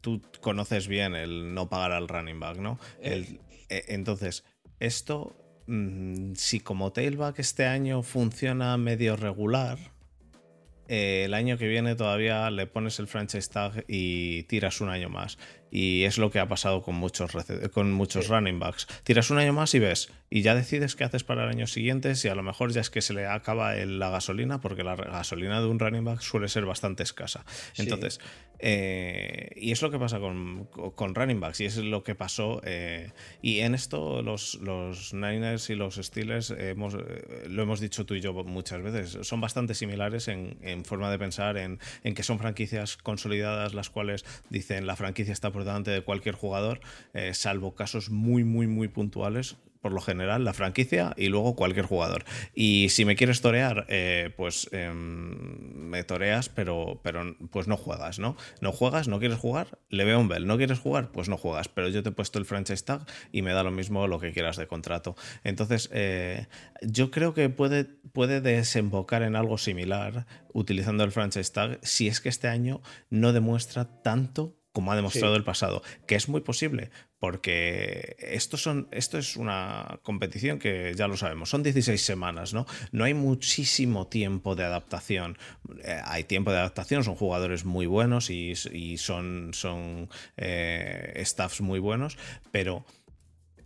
[SPEAKER 1] tú conoces bien el no pagar al running back, ¿no? Eh. Eh, entonces, esto, mm, si como tailback este año funciona medio regular, eh, el año que viene todavía le pones el franchise tag y tiras un año más. Y es lo que ha pasado con muchos, con muchos running backs. Tiras un año más y ves, y ya decides qué haces para el año siguiente, si a lo mejor ya es que se le acaba la gasolina, porque la gasolina de un running back suele ser bastante escasa. Entonces, eh, y es lo que pasa con, con, running backs, y es lo que pasó. Eh, y en esto los, los Niners y los Steelers, hemos, eh, lo hemos dicho tú y yo muchas veces, son bastante similares en, en forma de pensar, en, en, que son franquicias consolidadas, las cuales dicen la franquicia está por de cualquier jugador, eh, salvo casos muy, muy, muy puntuales por lo general, la franquicia y luego cualquier jugador. Y si me quieres torear, eh, pues em, me toreas, pero, pero pues no juegas, ¿no? No juegas, no quieres jugar, le veo un bell. No quieres jugar, pues no juegas. Pero yo te he puesto el franchise tag y me da lo mismo lo que quieras de contrato. Entonces, eh, yo creo que puede, puede desembocar en algo similar utilizando el franchise tag si es que este año no demuestra tanto como ha demostrado el pasado, que es muy posible, porque esto, son, esto es una competición que ya lo sabemos, son 16 semanas, ¿no? No hay muchísimo tiempo de adaptación. Eh, hay tiempo de adaptación, son jugadores muy buenos y, son, son eh, staffs muy buenos, pero...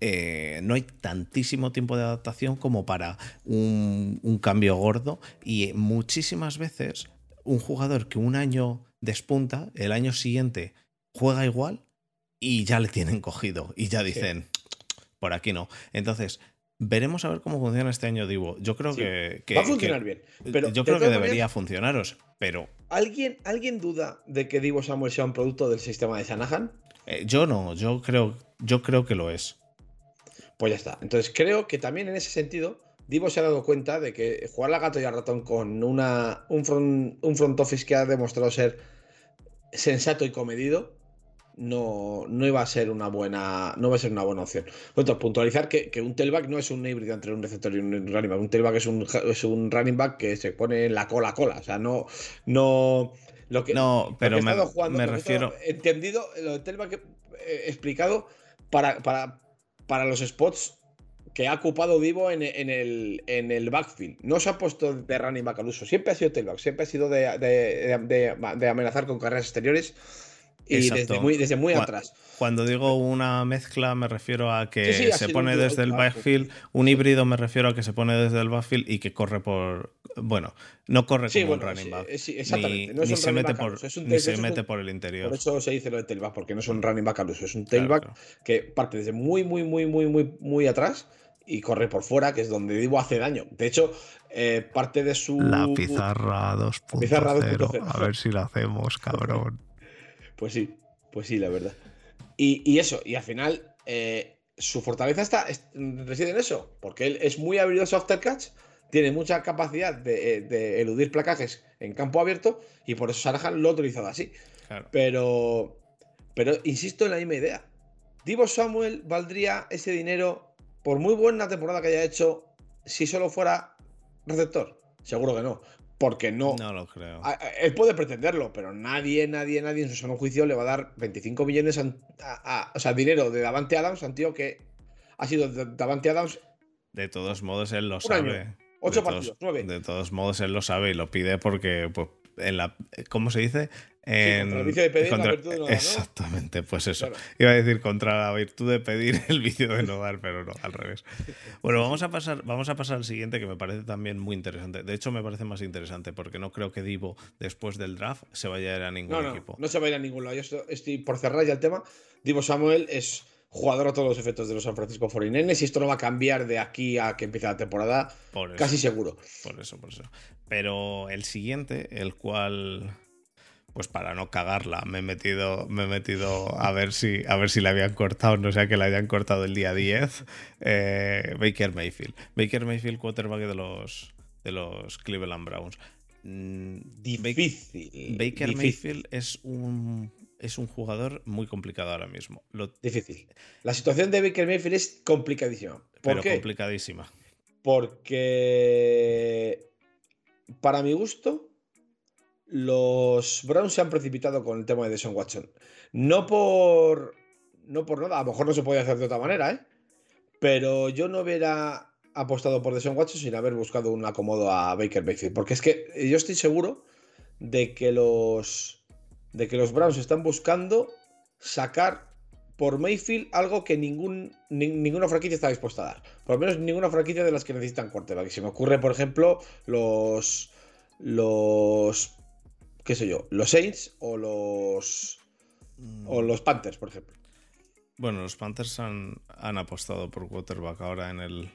[SPEAKER 1] Eh, no hay tantísimo tiempo de adaptación como para un, un cambio gordo y muchísimas veces un jugador que un año despunta, el año siguiente juega igual y ya le tienen cogido y ya dicen, por aquí no. Entonces, veremos a ver cómo funciona este año Divo. Yo creo que,
[SPEAKER 2] Va a funcionar bien. Pero
[SPEAKER 1] yo creo que debería funcionaros, pero...
[SPEAKER 2] ¿Alguien, ¿Alguien duda de que Divo Samuel sea un producto del sistema de Shanahan?
[SPEAKER 1] Eh, yo no, yo creo, yo creo que lo es.
[SPEAKER 2] Pues ya está. Entonces creo que también en ese sentido, Divo se ha dado cuenta de que jugar la gato y al ratón con una, un, front, un front office que ha demostrado ser sensato y comedido, no, no iba a ser una buena no va a ser una buena opción. Bueno, puntualizar que, un tailback no es un híbrido entre un receptor y un running back. Un tailback es un, es un running back que se pone en la cola a cola. O sea, no. no lo que,
[SPEAKER 1] no, pero me, refiero.
[SPEAKER 2] entendido, lo de tailback eh, explicado para, para, para los spots que ha ocupado Divo en, el, en el backfield. No se ha puesto de running back al uso. Siempre ha sido tailback. Siempre ha sido de, de amenazar con carreras exteriores y desde muy, desde muy atrás.
[SPEAKER 1] Cuando digo una mezcla me refiero a que se pone desde el backfield, un híbrido me refiero a que se pone desde el backfield y que corre por... Bueno, no corre como un running back. exactamente. Ni, se, mete por, se mete por el interior.
[SPEAKER 2] Por eso se dice lo de tailback, porque no es un running back al uso, es un tailback que parte desde muy, muy, muy, muy, muy, muy atrás y corre por fuera, que es donde Divo hace daño. De hecho, eh, parte de su...
[SPEAKER 1] La pizarra 2.0. A ver si la hacemos, cabrón.
[SPEAKER 2] Pues sí, pues sí, la verdad. Y, eso, y al final, eh, su fortaleza está, reside en eso, porque él es muy habilidoso after catch, tiene mucha capacidad de, eh, eludir placajes en campo abierto y por eso Sarajan lo ha utilizado así. Pero, pero insisto en la misma idea. Divo Samuel valdría ese dinero por muy buena temporada que haya hecho si solo fuera receptor. Seguro que no. Porque no.
[SPEAKER 1] No lo creo.
[SPEAKER 2] Él puede pretenderlo, pero nadie, nadie, nadie en su sano juicio le va a dar 25 millones a, o sea, dinero de Davante Adams a un tío que ha sido Davante Adams.
[SPEAKER 1] De todos modos, él lo sabe.
[SPEAKER 2] Ocho partidos, nueve.
[SPEAKER 1] De todos modos, él lo sabe y lo pide porque, pues, en la. ¿Cómo se dice? En,
[SPEAKER 2] contra el vicio de pedir la virtud de no dar,
[SPEAKER 1] Exactamente, pues eso. Iba a decir contra la virtud de pedir el vicio de no dar, pero no, al revés. Bueno, vamos a pasar, vamos a pasar al siguiente que me parece también muy interesante. De hecho, me parece más interesante porque no creo que Divo, después del draft, se vaya a ir a ningún
[SPEAKER 2] no,
[SPEAKER 1] equipo.
[SPEAKER 2] No se va a ir a ningún lado. Yo estoy por cerrar ya el tema. Divo Samuel es jugador a todos los efectos de los San Francisco 49ers y esto no va a cambiar de aquí a que empiece la temporada, casi seguro.
[SPEAKER 1] Por eso, por eso. Pero el siguiente, el cual pues para no cagarla, me he metido, me he metido a ver si a ver si la habían cortado, no sea que la hayan cortado el día 10. Eh, Baker Mayfield. Baker Mayfield, quarterback de los de los Cleveland Browns.
[SPEAKER 2] Mm, difícil.
[SPEAKER 1] Baker Mayfield es un es un jugador muy complicado ahora mismo.
[SPEAKER 2] Difícil. La situación de Baker Mayfield es complicadísima. ¿Por
[SPEAKER 1] pero complicadísima.
[SPEAKER 2] Porque, para mi gusto, los Browns se han precipitado con el tema de Deshaun Watson. No por, no por nada, a lo mejor no se puede hacer de otra manera, ¿eh? Pero yo no hubiera apostado por Deshaun Watson sin haber buscado un acomodo a Baker Mayfield. Porque es que yo estoy seguro de que los de que los Browns están buscando sacar por Mayfield algo que ningún, ninguna franquicia está dispuesta a dar. Por lo menos ninguna franquicia de las que necesitan quarterback. Se me ocurre, por ejemplo, los. Los. ¿Qué sé yo? Los Saints o los. O los Panthers, por ejemplo.
[SPEAKER 1] Bueno, los Panthers han, han apostado por quarterback ahora en el.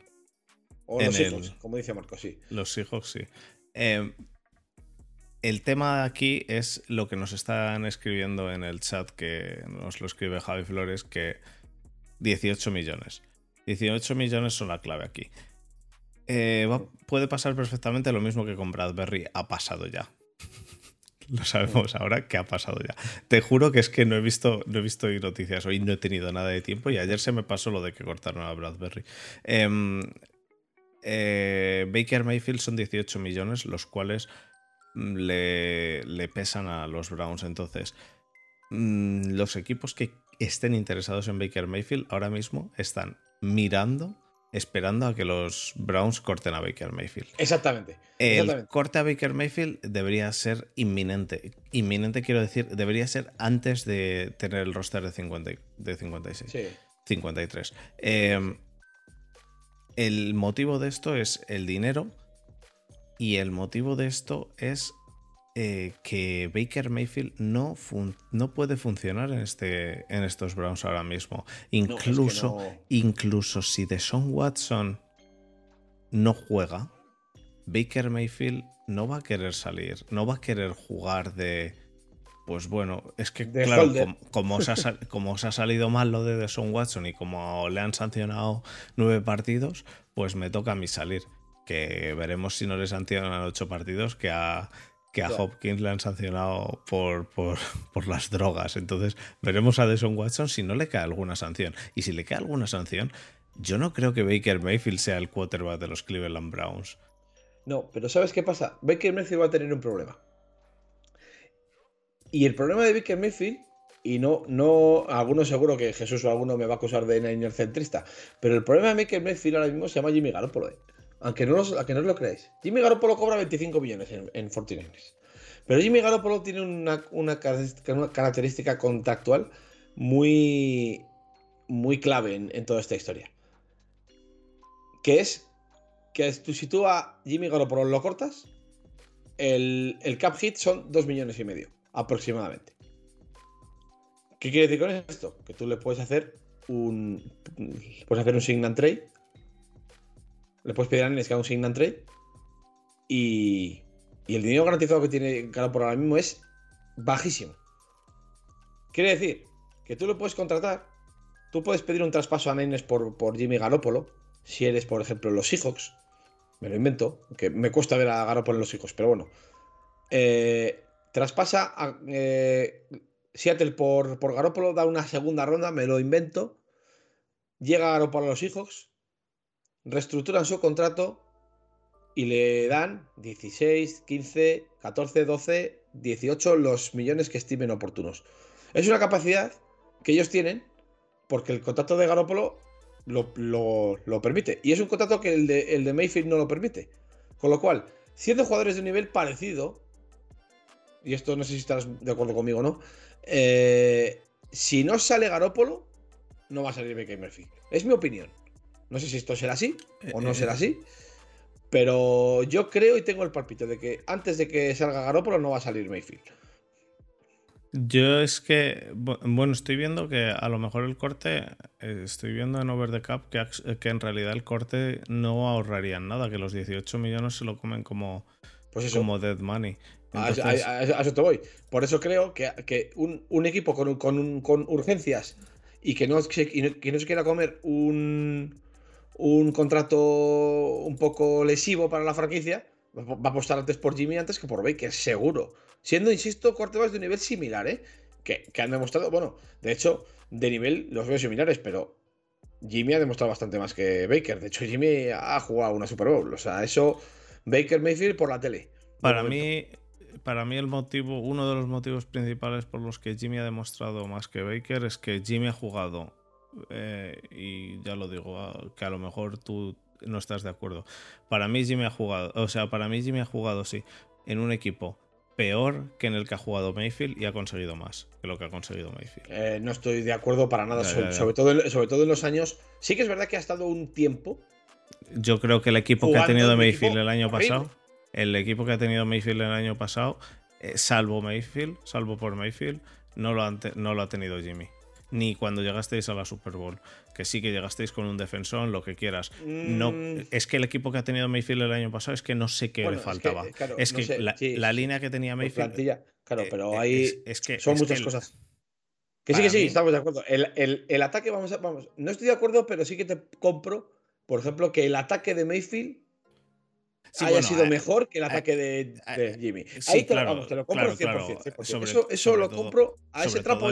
[SPEAKER 2] O los Seahawks, como dice Marco, sí.
[SPEAKER 1] Los Seahawks, sí. Eh, el tema aquí es lo que nos están escribiendo en el chat, que nos lo escribe Javi Flores, que 18 millones. 18 millones son la clave aquí. Eh, puede pasar perfectamente lo mismo que con Bradbury. Ha pasado ya. <laughs> lo sabemos ahora que ha pasado ya. Te juro que es que no he visto, no he visto noticias hoy, no he tenido nada de tiempo y ayer se me pasó lo de que cortaron a Bradbury. Em, eh, Baker Mayfield son 18 millones, los cuales le, pesan a los Browns. Entonces, mm, los equipos que estén interesados en Baker Mayfield ahora mismo están mirando, esperando a que los Browns corten a Baker Mayfield.
[SPEAKER 2] Exactamente.
[SPEAKER 1] El corte a Baker Mayfield debería ser inminente. Inminente quiero decir, debería ser antes de tener el roster de, 50, de 56. Sí. 53. Em, el motivo de esto es el dinero y el motivo de esto es eh, que Baker Mayfield no, no puede funcionar en, este, en estos Browns ahora mismo. Incluso, incluso si Deshaun Watson no juega, Baker Mayfield no va a querer salir, no va a querer jugar de. Pues bueno, es que claro, como, os ha, <laughs> como, os ha, salido mal lo de Deshaun Watson y como le han sancionado nueve partidos, pues me toca a mí salir que veremos si no le sancionan ocho partidos, que a, que a Hopkins le han sancionado por, <laughs> por, las drogas. Entonces, veremos a Deshaun Watson si no le cae alguna sanción. Y si le cae alguna sanción, yo no creo que Baker Mayfield sea el quarterback de los Cleveland Browns.
[SPEAKER 2] No, pero ¿sabes qué pasa? Baker Mayfield va a tener un problema. Y el problema de Baker Mayfield, y no, no, alguno seguro que Jesús o alguno me va a acusar de centrista, pero el problema de Baker Mayfield ahora mismo se llama Jimmy Garoppolo. ¿eh? Aunque no, os, no lo creáis. Jimmy Garoppolo cobra 25 millones en, en 49 Pero Jimmy Garoppolo tiene una, característica contactual muy, muy clave en, toda esta historia. Que es que si tú a Jimmy Garoppolo lo cortas, el, el cap hit son 2 millones y medio, aproximadamente. ¿Qué quiere decir con esto? Que tú le puedes hacer un. Puedes hacer un sign and trade le puedes pedir a Nines que haga un sign and trade y, y el dinero garantizado que tiene Caro por ahora mismo es bajísimo. Quiere decir que tú lo puedes contratar, tú puedes pedir un traspaso a Nines por, por Jimmy Garoppolo, si eres, por ejemplo, los Seahawks, me lo invento, que me cuesta ver a Garoppolo en los hijos, pero bueno. Eh, traspasa a eh, Seattle por, por Garoppolo, da una segunda ronda, me lo invento. Llega Garoppolo a los hijos, reestructuran su contrato y le dan 16, 15, 14, 12, 18 los millones que estimen oportunos. Es una capacidad que ellos tienen porque el contrato de Garoppolo lo, permite. Y es un contrato que el de, el de Mayfield no lo permite. Con lo cual, siendo jugadores de un nivel parecido, y esto no sé si estás de acuerdo conmigo o no, eh, si no sale Garópolo, no va a salir Baker Mayfield. Es mi opinión. No sé si esto será así o no será así. Pero yo creo y tengo el palpito de que antes de que salga Garópolo no va a salir Mayfield.
[SPEAKER 1] Yo es que, bueno, estoy viendo que a lo mejor el corte, eh, estoy viendo en Over the Cap que, que en realidad el corte no ahorrarían nada, que los 18 millones se lo comen como, pues como dead money.
[SPEAKER 2] A, eso te voy. Por eso creo que, un, equipo con, con, urgencias y que no, que no se quiera comer un, un contrato un poco lesivo para la franquicia, va a apostar antes por Jimmy antes que por Baker, seguro. Siendo, insisto, cortes de un nivel similar, ¿eh? Que, han demostrado, bueno, de hecho, de nivel los veo similares, pero Jimmy ha demostrado bastante más que Baker. De hecho, Jimmy ha jugado una Super Bowl. O sea, eso, Baker Mayfield por la tele.
[SPEAKER 1] Para mí, para mí el motivo, uno de los motivos principales por los que Jimmy ha demostrado más que Baker es que Jimmy ha jugado eh, y ya lo digo, ah, que a lo mejor tú no estás de acuerdo. Para mí Jimmy ha jugado, o sea, para mí Jimmy ha jugado, sí, en un equipo peor que en el que ha jugado Mayfield y ha conseguido más que lo que ha conseguido Mayfield.
[SPEAKER 2] Eh, no estoy de acuerdo para nada, sobre, todo, sobre todo en los años. Sí que es verdad que ha estado un tiempo.
[SPEAKER 1] Yo creo que el equipo que ha tenido Mayfield el año pasado, el equipo que ha tenido Mayfield el año pasado, eh, salvo Mayfield, salvo por Mayfield, no lo, no lo ha tenido Jimmy ni cuando llegasteis a la Super Bowl. Que sí que llegasteis con un defensor, lo que quieras. No, mm. es que el equipo que ha tenido Mayfield el año pasado es que no sé qué le faltaba. Es que, la, línea que tenía Mayfield.
[SPEAKER 2] claro, pero eh, ahí es, que, son muchas cosas. Que sí, que sí, estamos de acuerdo. El, ataque, vamos a, vamos. No estoy de acuerdo, pero sí que te compro, por ejemplo, que el ataque de Mayfield haya sido eh, mejor que el eh, ataque de, eh, Jimmy. Ahí te, lo compro 100%. eso, lo compro a ese trapo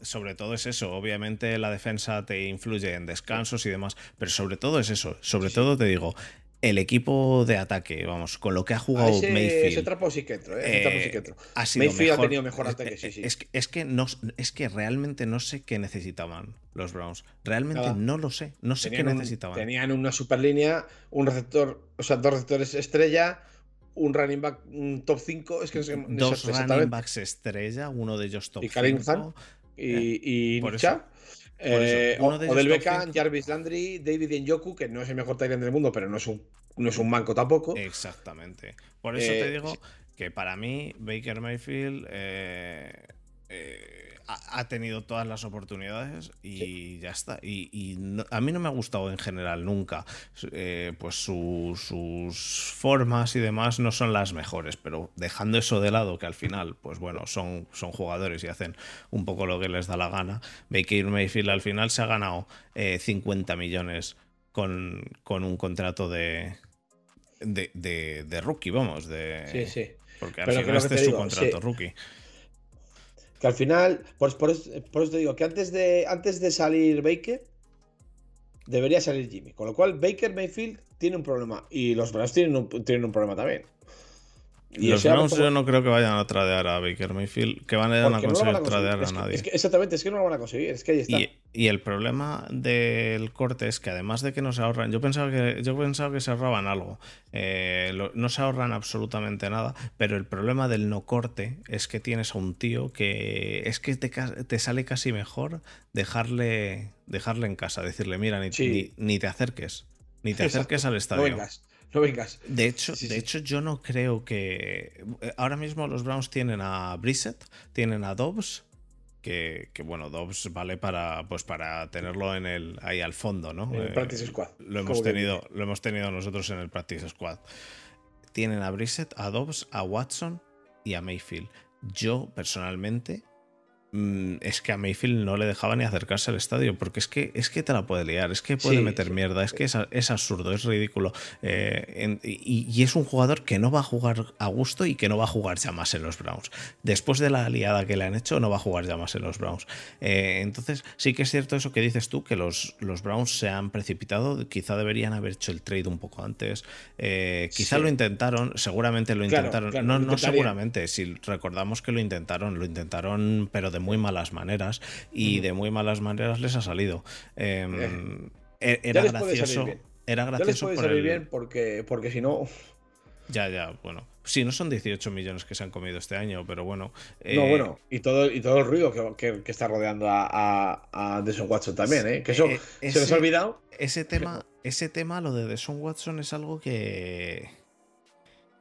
[SPEAKER 1] Sobre todo es eso. Obviamente la defensa te influye en descansos y demás, pero sobre todo es eso. Sobre todo te digo, el equipo de ataque, vamos, con lo que ha jugado Mayfield.
[SPEAKER 2] Ese trapo sí que entro, ¿eh? Ha sido Mayfield ha tenido mejor ataque, sí, sí.
[SPEAKER 1] Es, es, que no, es que realmente no sé qué necesitaban los Browns. Realmente no lo sé. No sé qué necesitaban.
[SPEAKER 2] Tenían una super línea, un receptor, o sea, dos receptores estrella, un running back un top 5. Es que
[SPEAKER 1] dos running backs estrella, uno de ellos top 5. Y Karim
[SPEAKER 2] y, y eh, o, del Beckham, Jarvis Landry, David Njoku, que no es el mejor Tyrant del mundo, pero no es un, no es un manco tampoco.
[SPEAKER 1] Exactamente. Por eso te eh, digo que para mí Baker Mayfield eh, ha, tenido todas las oportunidades y ya está. Y, a mí no me ha gustado en general nunca. Eh, pues sus formas y demás no son las mejores, pero dejando eso de lado, que al final, pues bueno, son, son jugadores y hacen un poco lo que les da la gana. Baker Mayfield al final se ha ganado 50 eh, millones con, con, un contrato de, de, rookie, vamos. De,
[SPEAKER 2] sí, sí.
[SPEAKER 1] Porque al final este es su contrato rookie.
[SPEAKER 2] Que al final, por, por, eso te digo que antes de, antes de salir Baker, debería salir Jimmy. Con lo cual, Baker Mayfield tiene un problema. Y los Browns tienen tienen un problema también.
[SPEAKER 1] Y los Browns yo no creo que vayan a tradear a Baker Mayfield, que van a, conseguir tradear a nadie.
[SPEAKER 2] exactamente, es que no lo van a conseguir, es que ahí está.
[SPEAKER 1] Y, el problema del corte es que además de que no se ahorran, yo pensaba que, yo pensaba que se ahorraban algo, eh, no se ahorran absolutamente nada, pero el problema del no corte es que tienes a un tío que es que te, sale casi mejor dejarle, dejarle en casa, decirle, mira, ni, ni, te acerques, ni te acerques al estadio
[SPEAKER 2] no vengas.
[SPEAKER 1] De hecho, de hecho, yo no creo que. Eh, ahora mismo los Browns tienen a Brissett, tienen a Dobbs. Que, bueno, Dobbs vale para, pues para tenerlo en el, ahí al fondo, ¿no?
[SPEAKER 2] En el Practice eh, Squad.
[SPEAKER 1] Lo hemos, tenido, lo hemos tenido nosotros en el Practice Squad. Tienen a Brissett, a Dobbs, a Watson y a Mayfield. Yo, personalmente, es que a Mayfield no le dejaba ni acercarse al estadio, porque es que, es que te la puede liar, es que puede meter mierda, es que es, absurdo, es ridículo. Eh, y, es un jugador que no va a jugar a gusto y que no va a jugar ya más en los Browns. Después de la aliada que le han hecho, no va a jugar ya más en los Browns. Eh, entonces, sí que es cierto eso que dices tú, que los, los Browns se han precipitado, quizá deberían haber hecho el trade un poco antes, eh, quizá lo intentaron, seguramente lo intentaron, no, no seguramente, si recordamos que lo intentaron, lo intentaron, pero de muy malas maneras y de muy malas maneras les ha salido. Em, e-, era, gracioso, era gracioso.
[SPEAKER 2] Ya les bien porque, porque si no.
[SPEAKER 1] Ya, ya, bueno. Sí, no son 18 millones que se han comido este año, pero bueno.
[SPEAKER 2] No, eh, bueno, y todo, y todo el ruido que, está rodeando a, a, a Watson también, ¿eh? Que eso eh, se les ha olvidado.
[SPEAKER 1] Ese tema, ese tema, lo de Deson Watson, es algo que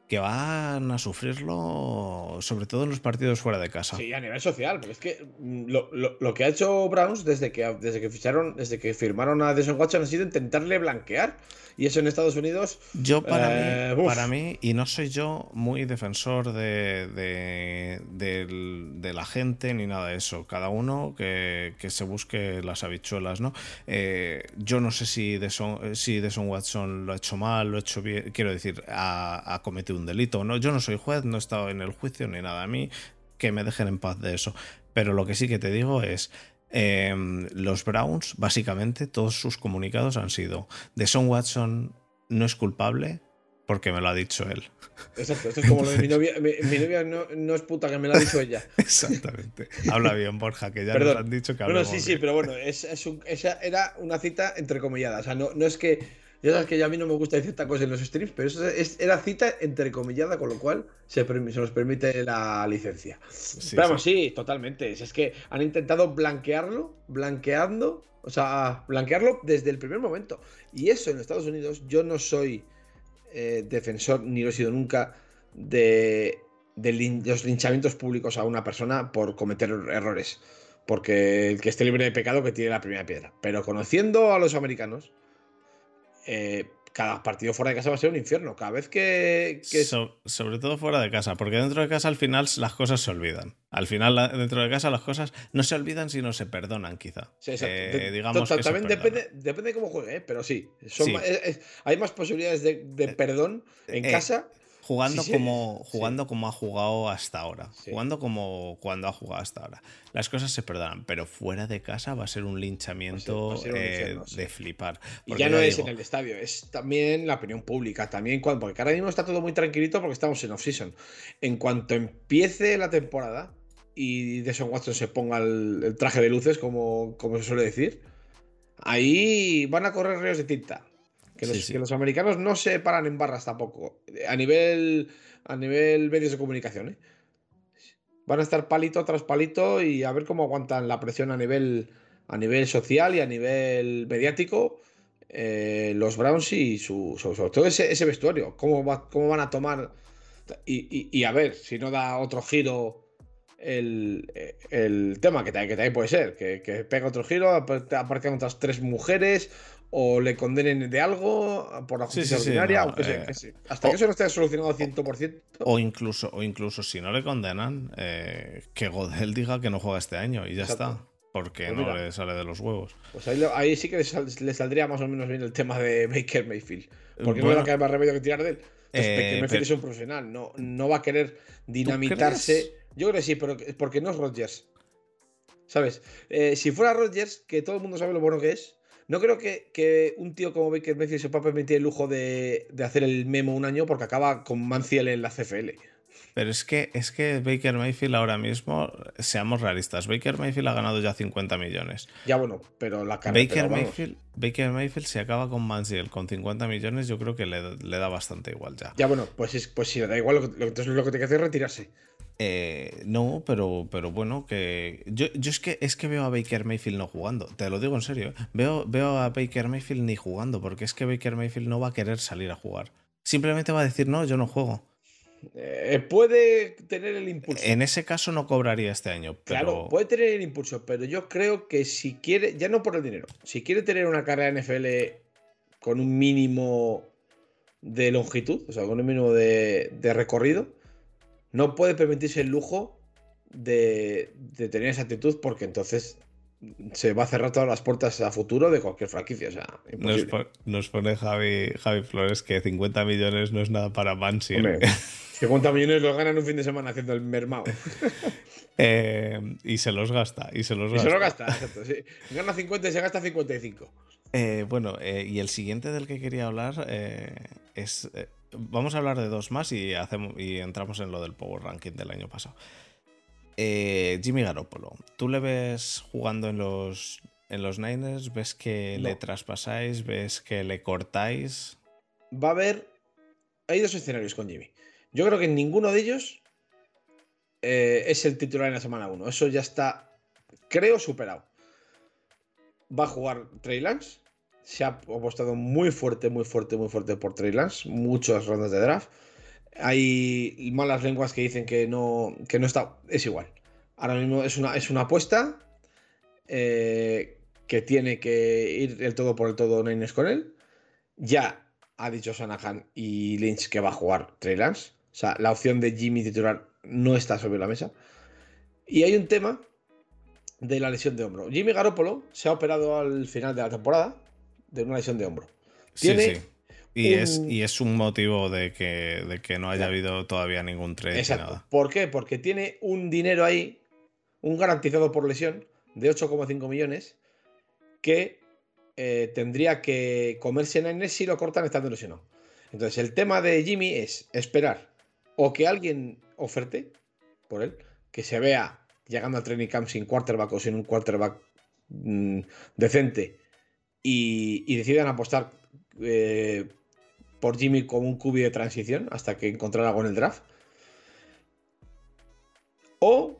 [SPEAKER 1] que van a sufrirlo sobre todo en los partidos fuera de casa.
[SPEAKER 2] Sí, a nivel social, porque es que mm, lo, que ha hecho Browns desde que, desde que ficharon, desde que firmaron a Deshaun Watson ha sido intentarle blanquear. Y eso en Estados Unidos.
[SPEAKER 1] Yo, para, mí, eh, para mí, y no soy yo muy defensor de, de, la gente ni nada de eso. Cada uno que, se busque las habichuelas, ¿no? Eh, yo no sé si Deson, si Watson lo ha hecho mal, lo ha hecho bien. Quiero decir, ha, ha cometido un delito. ¿no? Yo no soy juez, no he estado en el juicio ni nada. A mí que me dejen en paz de eso. Pero lo que sí que te digo es, Em, los Browns, básicamente, todos sus comunicados han sido: de Son Watson no es culpable porque me lo ha dicho él.
[SPEAKER 2] Exacto, esto es como lo de mi novia. <laughs> Mi, novia no, es puta que me lo ha dicho ella.
[SPEAKER 1] Exactamente. Habla bien, Borja, que ya nos han dicho que habla
[SPEAKER 2] Bueno, sí, sí, pero bueno, es, esa era una cita entrecomillada. O sea, no, no es que ya sabes que ya a mí no me gusta decir esta cosa en los streams, pero eso era cita entrecomillada, con lo cual se, nos permite la licencia. pero vamos, sí. totalmente. Es que han intentado blanquearlo, blanqueando, o sea, blanquearlo desde el primer momento. Y eso en Estados Unidos, yo no soy eh, defensor, ni lo he sido nunca, de, los linchamientos públicos a una persona por cometer errores. Porque el que esté libre de pecado que tiene la primera piedra. Pero conociendo a los americanos, eh, cada partido fuera de casa va a ser un infierno. Cada vez que.
[SPEAKER 1] sobre todo fuera de casa, porque dentro de casa al final las cosas se olvidan. Al final, dentro de casa las cosas no se olvidan, sino se perdonan, quizá.
[SPEAKER 2] Sí, eh, digamos también depende, depende de cómo juegue, ¿eh? pero sí. hay más posibilidades de, perdón en casa
[SPEAKER 1] Jugando, como, jugando como ha jugado hasta ahora. Jugando como cuando ha jugado hasta ahora. Las cosas se perdonan, pero fuera de casa va a ser un linchamiento eh, de flipar.
[SPEAKER 2] Y ya no es en el estadio, es también la opinión pública. También cuando, porque ahora mismo está todo muy tranquilito porque estamos en off-season. En cuanto empiece la temporada y Deson Watson se ponga el, traje de luces, como, como se suele decir, ahí van a correr ríos de tinta. Que los, americanos no se paran en barras tampoco. A nivel, a nivel medios de comunicación. ¿eh? Van a estar palito tras palito y a ver cómo aguantan la presión a nivel, a nivel social y a nivel mediático. Eh, los Browns y su, sobre todo ese, vestuario. Cómo, cómo, van a tomar. Y, a ver si no da otro giro el, tema, que también, puede ser. Que, que pega otro giro, aparezcan otras tres mujeres o le condenen de algo por la justicia ordinaria, aunque eh, hasta que eso no esté solucionado al 100%.
[SPEAKER 1] O incluso, o incluso si no le condenan, eh, que Godel diga que no juega este año y ya está. Porque pues no le sale de los huevos.
[SPEAKER 2] Pues ahí, sí que le, saldría más o menos bien el tema de Baker Mayfield. Porque no le va a quedar más remedio que tirar de él. Eh, Baker es un profesional, no, no va a querer dinamitarse. Yo creo que sí, pero porque no es Rodgers. ¿Sabes? si fuera Rodgers, que todo el mundo sabe lo bueno que es, no creo que, un tío como Baker Mayfield se pueda permitir el lujo de, hacer el memo un año porque acaba con Manciel en la CFL.
[SPEAKER 1] Pero es que, es que Baker Mayfield ahora mismo, seamos realistas, Baker Mayfield ha ganado ya 50 millones.
[SPEAKER 2] Ya bueno, pero la
[SPEAKER 1] carrera. Baker, Mayfield, Baker Mayfield se acaba con Manciel con 50 millones, yo creo que le, da bastante igual ya.
[SPEAKER 2] Ya bueno, pues, es, pues si le da igual, lo, entonces lo que tiene que hacer es retirarse.
[SPEAKER 1] Eh, no, pero, pero bueno, que. Yo, es que es que veo a Baker Mayfield no jugando. Te lo digo en serio. ¿eh? Veo, veo a Baker Mayfield ni jugando, porque es que Baker Mayfield no va a querer salir a jugar. Simplemente va a decir, no, yo no juego.
[SPEAKER 2] Eh, puede tener el impulso.
[SPEAKER 1] En ese caso no cobraría este año.
[SPEAKER 2] Claro, puede tener el impulso, pero yo creo que si quiere, ya no por el dinero, si quiere tener una carrera NFL con un mínimo de longitud, o sea, con un mínimo de recorrido, no puede permitirse el lujo de, tener esa actitud porque entonces se va a cerrar todas las puertas a futuro de cualquier franquicia. O sea,
[SPEAKER 1] nos, pone Javi, Javi Flores que 50 millones no es nada para Mansi. <laughs>
[SPEAKER 2] 50 millones los ganan un fin de semana haciendo el mermado. <laughs>
[SPEAKER 1] Eh, y se los gasta. Y se los
[SPEAKER 2] gasta. se los gasta, exacto. Sí. Gana 50 y se gasta 55.
[SPEAKER 1] Eh, bueno, eh, y el siguiente del que quería hablar es. Vamos a hablar de dos más y, hacemos, y entramos en lo del Power Ranking del año pasado. Jimmy Garoppolo, ¿tú le ves jugando en los, en los Niners? ¿Ves que le traspasáis? ¿Ves que le cortáis?
[SPEAKER 2] Va a haber. Hay dos escenarios con Jimmy. Yo creo que ninguno de ellos eh, es el titular en la semana 1. Eso ya está, creo, superado. Va a jugar Trey Lance. Se ha apostado muy fuerte, muy fuerte, muy fuerte por Trey Lance. Muchas rondas de draft. Hay malas lenguas que dicen que no, que no está. Es igual. Ahora mismo es una, es una apuesta eh, que tiene que ir el todo por el todo Niners con él. Ya ha dicho Sanahan y Lynch que va a jugar Trey Lance. O sea, la opción de Jimmy titular no está sobre la mesa. Y hay un tema de la lesión de hombro. Jimmy Garoppolo se ha operado al final de la temporada de una lesión de hombro.
[SPEAKER 1] sí, sí. Y, es, y es un motivo de que, de que no haya habido todavía ningún trade. Exacto.
[SPEAKER 2] ¿Por qué? Porque tiene un dinero ahí, un garantizado por lesión de 8,5 millones, que eh, tendría que comerse en si lo cortan estando lesionado. Entonces, el tema de Jimmy es esperar o que alguien oferte por él, que se vea llegando al training camp sin quarterback o sin un quarterback mm, decente y, decidan apostar eh, por Jimmy como un cubi de transición hasta que encontrar algo en el draft. O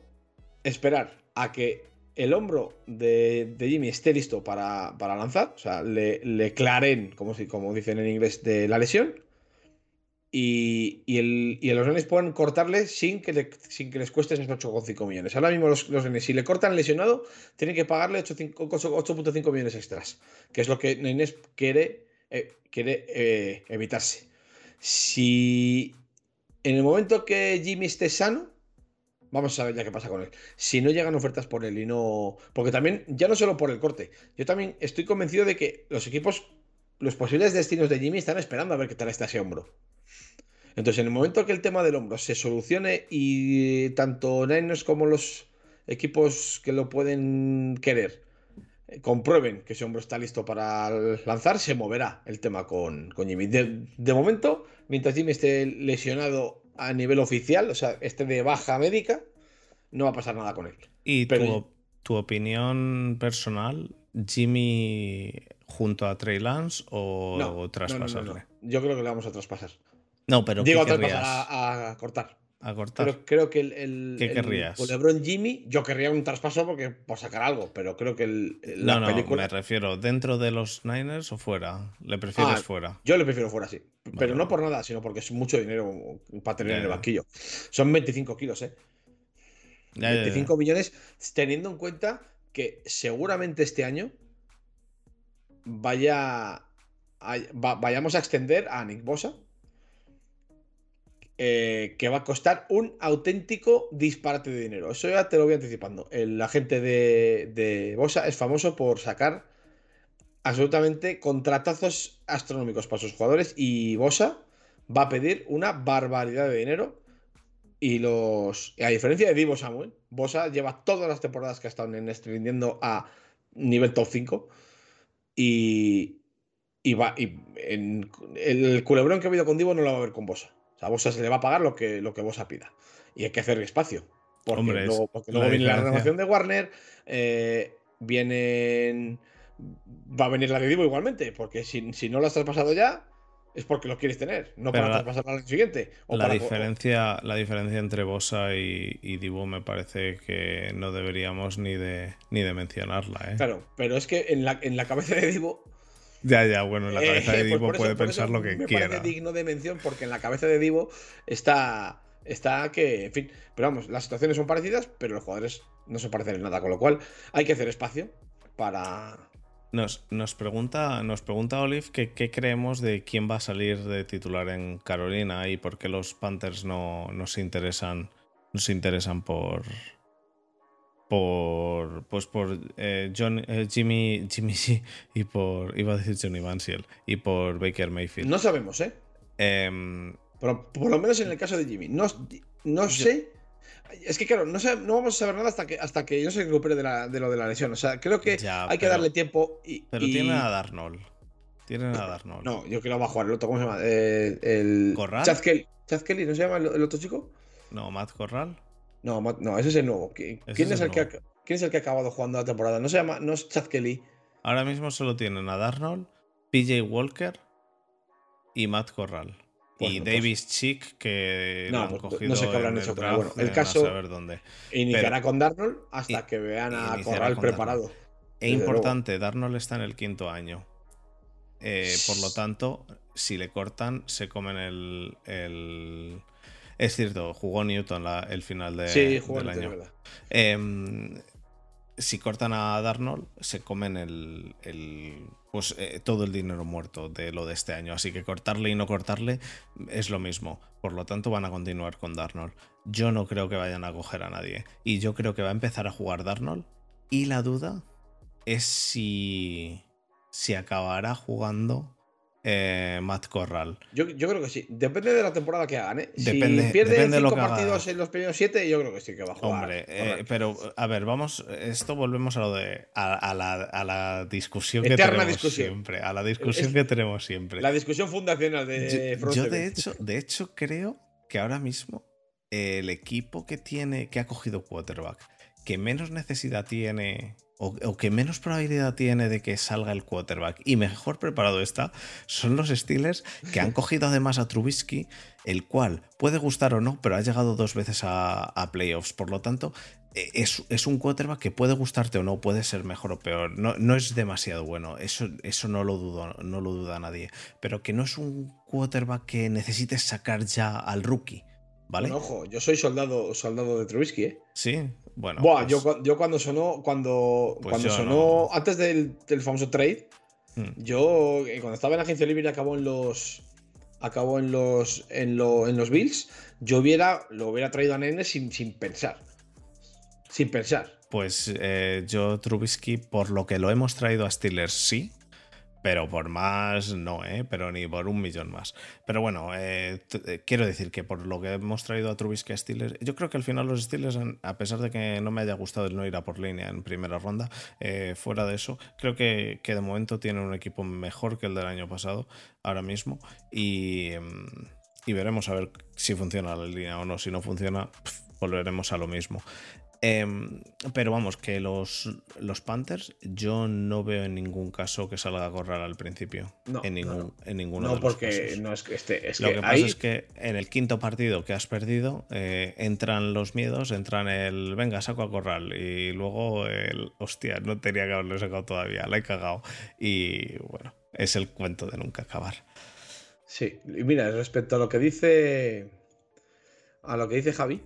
[SPEAKER 2] esperar a que el hombro de, Jimmy esté listo para, lanzar, o sea, le, le claren, como, si, como dicen en inglés, de la lesión y, el, y los nenes pueden cortarle sin que, sin que les cueste esos 8,5 millones. Ahora mismo los, los nenes, si le cortan lesionado, tienen que pagarle 8,5 millones extras, que es lo que Nenes quiere, eh, quiere eh, evitarse. Si en el momento que Jimmy esté sano, vamos a ver ya qué pasa con él. Si no llegan ofertas por él y no... Porque también, ya no solo por el corte, yo también estoy convencido de que los equipos, los posibles destinos de Jimmy están esperando a ver qué tal está ese hombro. Entonces, en el momento que el tema del hombro se solucione y tanto Niners como los equipos que lo pueden querer eh, comprueben que ese hombro está listo para lanzar, se moverá el tema con, Jimmy. De, momento, mientras Jimmy esté lesionado a nivel oficial, o sea, esté de baja médica, no va a pasar nada con él.
[SPEAKER 1] ¿Y Pero, tu, opinión personal, Jimmy junto a Trey Lance o, traspasarle?
[SPEAKER 2] Yo creo que le vamos a traspasar.
[SPEAKER 1] No, pero
[SPEAKER 2] Digo, a, a, cortar.
[SPEAKER 1] A cortar.
[SPEAKER 2] Pero creo que el, el,
[SPEAKER 1] ¿Qué querrías?
[SPEAKER 2] El, LeBron Jimmy, yo querría un traspaso porque por sacar algo, pero creo que el,
[SPEAKER 1] la no, no, me refiero, ¿dentro de los Niners o fuera? ¿Le prefieres ah, fuera?
[SPEAKER 2] Yo le prefiero fuera, sí. pero no por nada, sino porque es mucho dinero para tener en el banquillo. Son 25 kilos, ¿eh? 25 millones, teniendo en cuenta que seguramente este año vaya vayamos a extender a Nick Bosa eh, que va a costar un auténtico disparate de dinero. Eso ya te lo voy anticipando. El agente de, de Bosa es famoso por sacar absolutamente contratazos astronómicos para sus jugadores y Bosa va a pedir una barbaridad de dinero. Y los. A diferencia de Divo Samuel, Bosa lleva todas las temporadas que ha estado en este a nivel top 5. Y. Y va. Y en, el culebrón que ha habido con Divo no lo va a ver con Bosa. O sea, a Bosa se le va a pagar lo que, lo que Bosa pida. Y hay que hacer espacio. Porque luego, viene la renovación de Warner, eh, vienen. Va a venir la de Divo igualmente, porque si, si no lo has traspasado ya, es porque lo quieres tener, no para traspasarlo al siguiente.
[SPEAKER 1] la, diferencia, la diferencia entre Bosa y, y, Divo me parece que no deberíamos ni de, ni de mencionarla. ¿eh?
[SPEAKER 2] Claro, pero es que en la, en la cabeza de Divo
[SPEAKER 1] ya, ya, bueno, en la cabeza de <laughs> eh, pues Divo puede pensar lo que
[SPEAKER 2] me
[SPEAKER 1] quiera.
[SPEAKER 2] Me parece digno de mención porque en la cabeza de Divo está, está que, en fin, pero vamos, las situaciones son parecidas, pero los jugadores no se parecen en nada, con lo cual hay que hacer espacio para...
[SPEAKER 1] Nos, nos pregunta, nos pregunta Olive qué creemos de quién va a salir de titular en Carolina y por qué los Panthers no, no se interesan, no se interesan por, por pues por eh, John, eh, Jimmy Jimmy <laughs> G y por iba a decir Johnny Manziel y por Baker Mayfield.
[SPEAKER 2] No sabemos, ¿eh? Pero por lo menos en el caso de Jimmy. No, no sé. Es que claro, no, no, vamos a saber nada hasta que, hasta que no se recupere de, la, de lo de la lesión. O sea, creo que hay que darle tiempo. Y,
[SPEAKER 1] pero tiene a Darnold. Tiene a Darnold.
[SPEAKER 2] No, yo creo que va a jugar el otro. ¿Cómo se llama? Eh, el.
[SPEAKER 1] ¿Corral?
[SPEAKER 2] Kelly. Chad Kelly, ¿no se llama el, otro chico?
[SPEAKER 1] No, Matt Corral.
[SPEAKER 2] No, no, ese es el nuevo. ¿Quién es, el, Que ha, ¿Quién es el que ha acabado jugando la temporada? No se llama, no es Chad Kelly.
[SPEAKER 1] Ahora mismo solo tienen a Darnold, PJ Walker y Matt Corral. y pues Davis Chick, que no, han cogido.
[SPEAKER 2] No sé qué habrán hecho, pero bueno, el caso.
[SPEAKER 1] Saber dónde.
[SPEAKER 2] Iniciará con Darnold hasta que vean a Corral preparado.
[SPEAKER 1] Es importante, Darnold está en el quinto año. Eh, por lo tanto, si le cortan, se comen el es cierto, jugó Newton el final de,
[SPEAKER 2] sí, jugó
[SPEAKER 1] del
[SPEAKER 2] año.
[SPEAKER 1] Eh, si cortan a Darnold, se comen el, pues eh, todo el dinero muerto de lo de este año. Así que cortarle y no cortarle es lo mismo. Por lo tanto, van a continuar con Darnold. Yo no creo que vayan a coger a nadie. Y yo creo que va a empezar a jugar Darnold. Y la duda es si, si acabará jugando eh, Matt Corral.
[SPEAKER 2] Yo, creo que sí. Depende de la temporada que hagan. ¿eh? Depende, si pierde cinco partidos en los primeros siete, yo creo que sí que va a jugar.
[SPEAKER 1] Hombre, eh, pero a ver, vamos. Esto volvemos a lo de. a, la, discusión que tenemos siempre. A la discusión que tenemos siempre.
[SPEAKER 2] La discusión fundacional
[SPEAKER 1] de Yo, yo de hecho, de hecho, creo que ahora mismo el equipo que tiene. que ha cogido quarterback, que menos necesidad tiene o, que menos probabilidad tiene de que salga el quarterback y mejor preparado está, son los Steelers que han cogido además a Trubisky, el cual puede gustar o no, pero ha llegado dos veces a, playoffs. Por lo tanto, e, es, un quarterback que puede gustarte o no, puede ser mejor o peor. No, no es demasiado bueno, eso, eso no, lo dudo, no lo duda nadie. Pero que no es un quarterback que necesites sacar ya al rookie. ¿Vale?
[SPEAKER 2] ojo, yo soy soldado, soldado de Trubisky, ¿eh?
[SPEAKER 1] Sí, bueno.
[SPEAKER 2] Buah, yo, pues yo, cuando sonó, cuando, pues cuando sonó, antes del, famoso trade, hmm. yo, eh, cuando estaba en la agencia libre y acabó en los. Acabó en los. En, en los Bills, yo hubiera, lo hubiera traído a Nene sin, sin pensar. Sin pensar.
[SPEAKER 1] Pues eh, yo, Trubisky, por lo que lo hemos traído a Steelers, sí pero por más no, ¿eh? pero ni por un millón más. Pero bueno, eh, eh, quiero decir que por lo que hemos traído a Trubisky a Steelers, yo creo que al final los Steelers, a pesar de que no me haya gustado el no ir a por línea en primera ronda, fuera de eso, creo que, de momento tienen un equipo mejor que el del año pasado, ahora mismo, y, y veremos a ver si funciona la línea o no. Si no funciona, volveremos a lo mismo. Em, pero vamos, que los, los Panthers yo no veo en ningún caso que salga a correr al principio. No, en, ningún, en ninguno de los
[SPEAKER 2] porque no es que esté.
[SPEAKER 1] Lo que, pasa es que en el quinto partido que has perdido eh, entran los miedos, entran el venga, saco a corral y luego el hostia, no tenía que haberlo sacado todavía, la he cagado. Y bueno, es el cuento de nunca acabar.
[SPEAKER 2] Sí, y mira, respecto a lo que dice. A lo que dice Javi,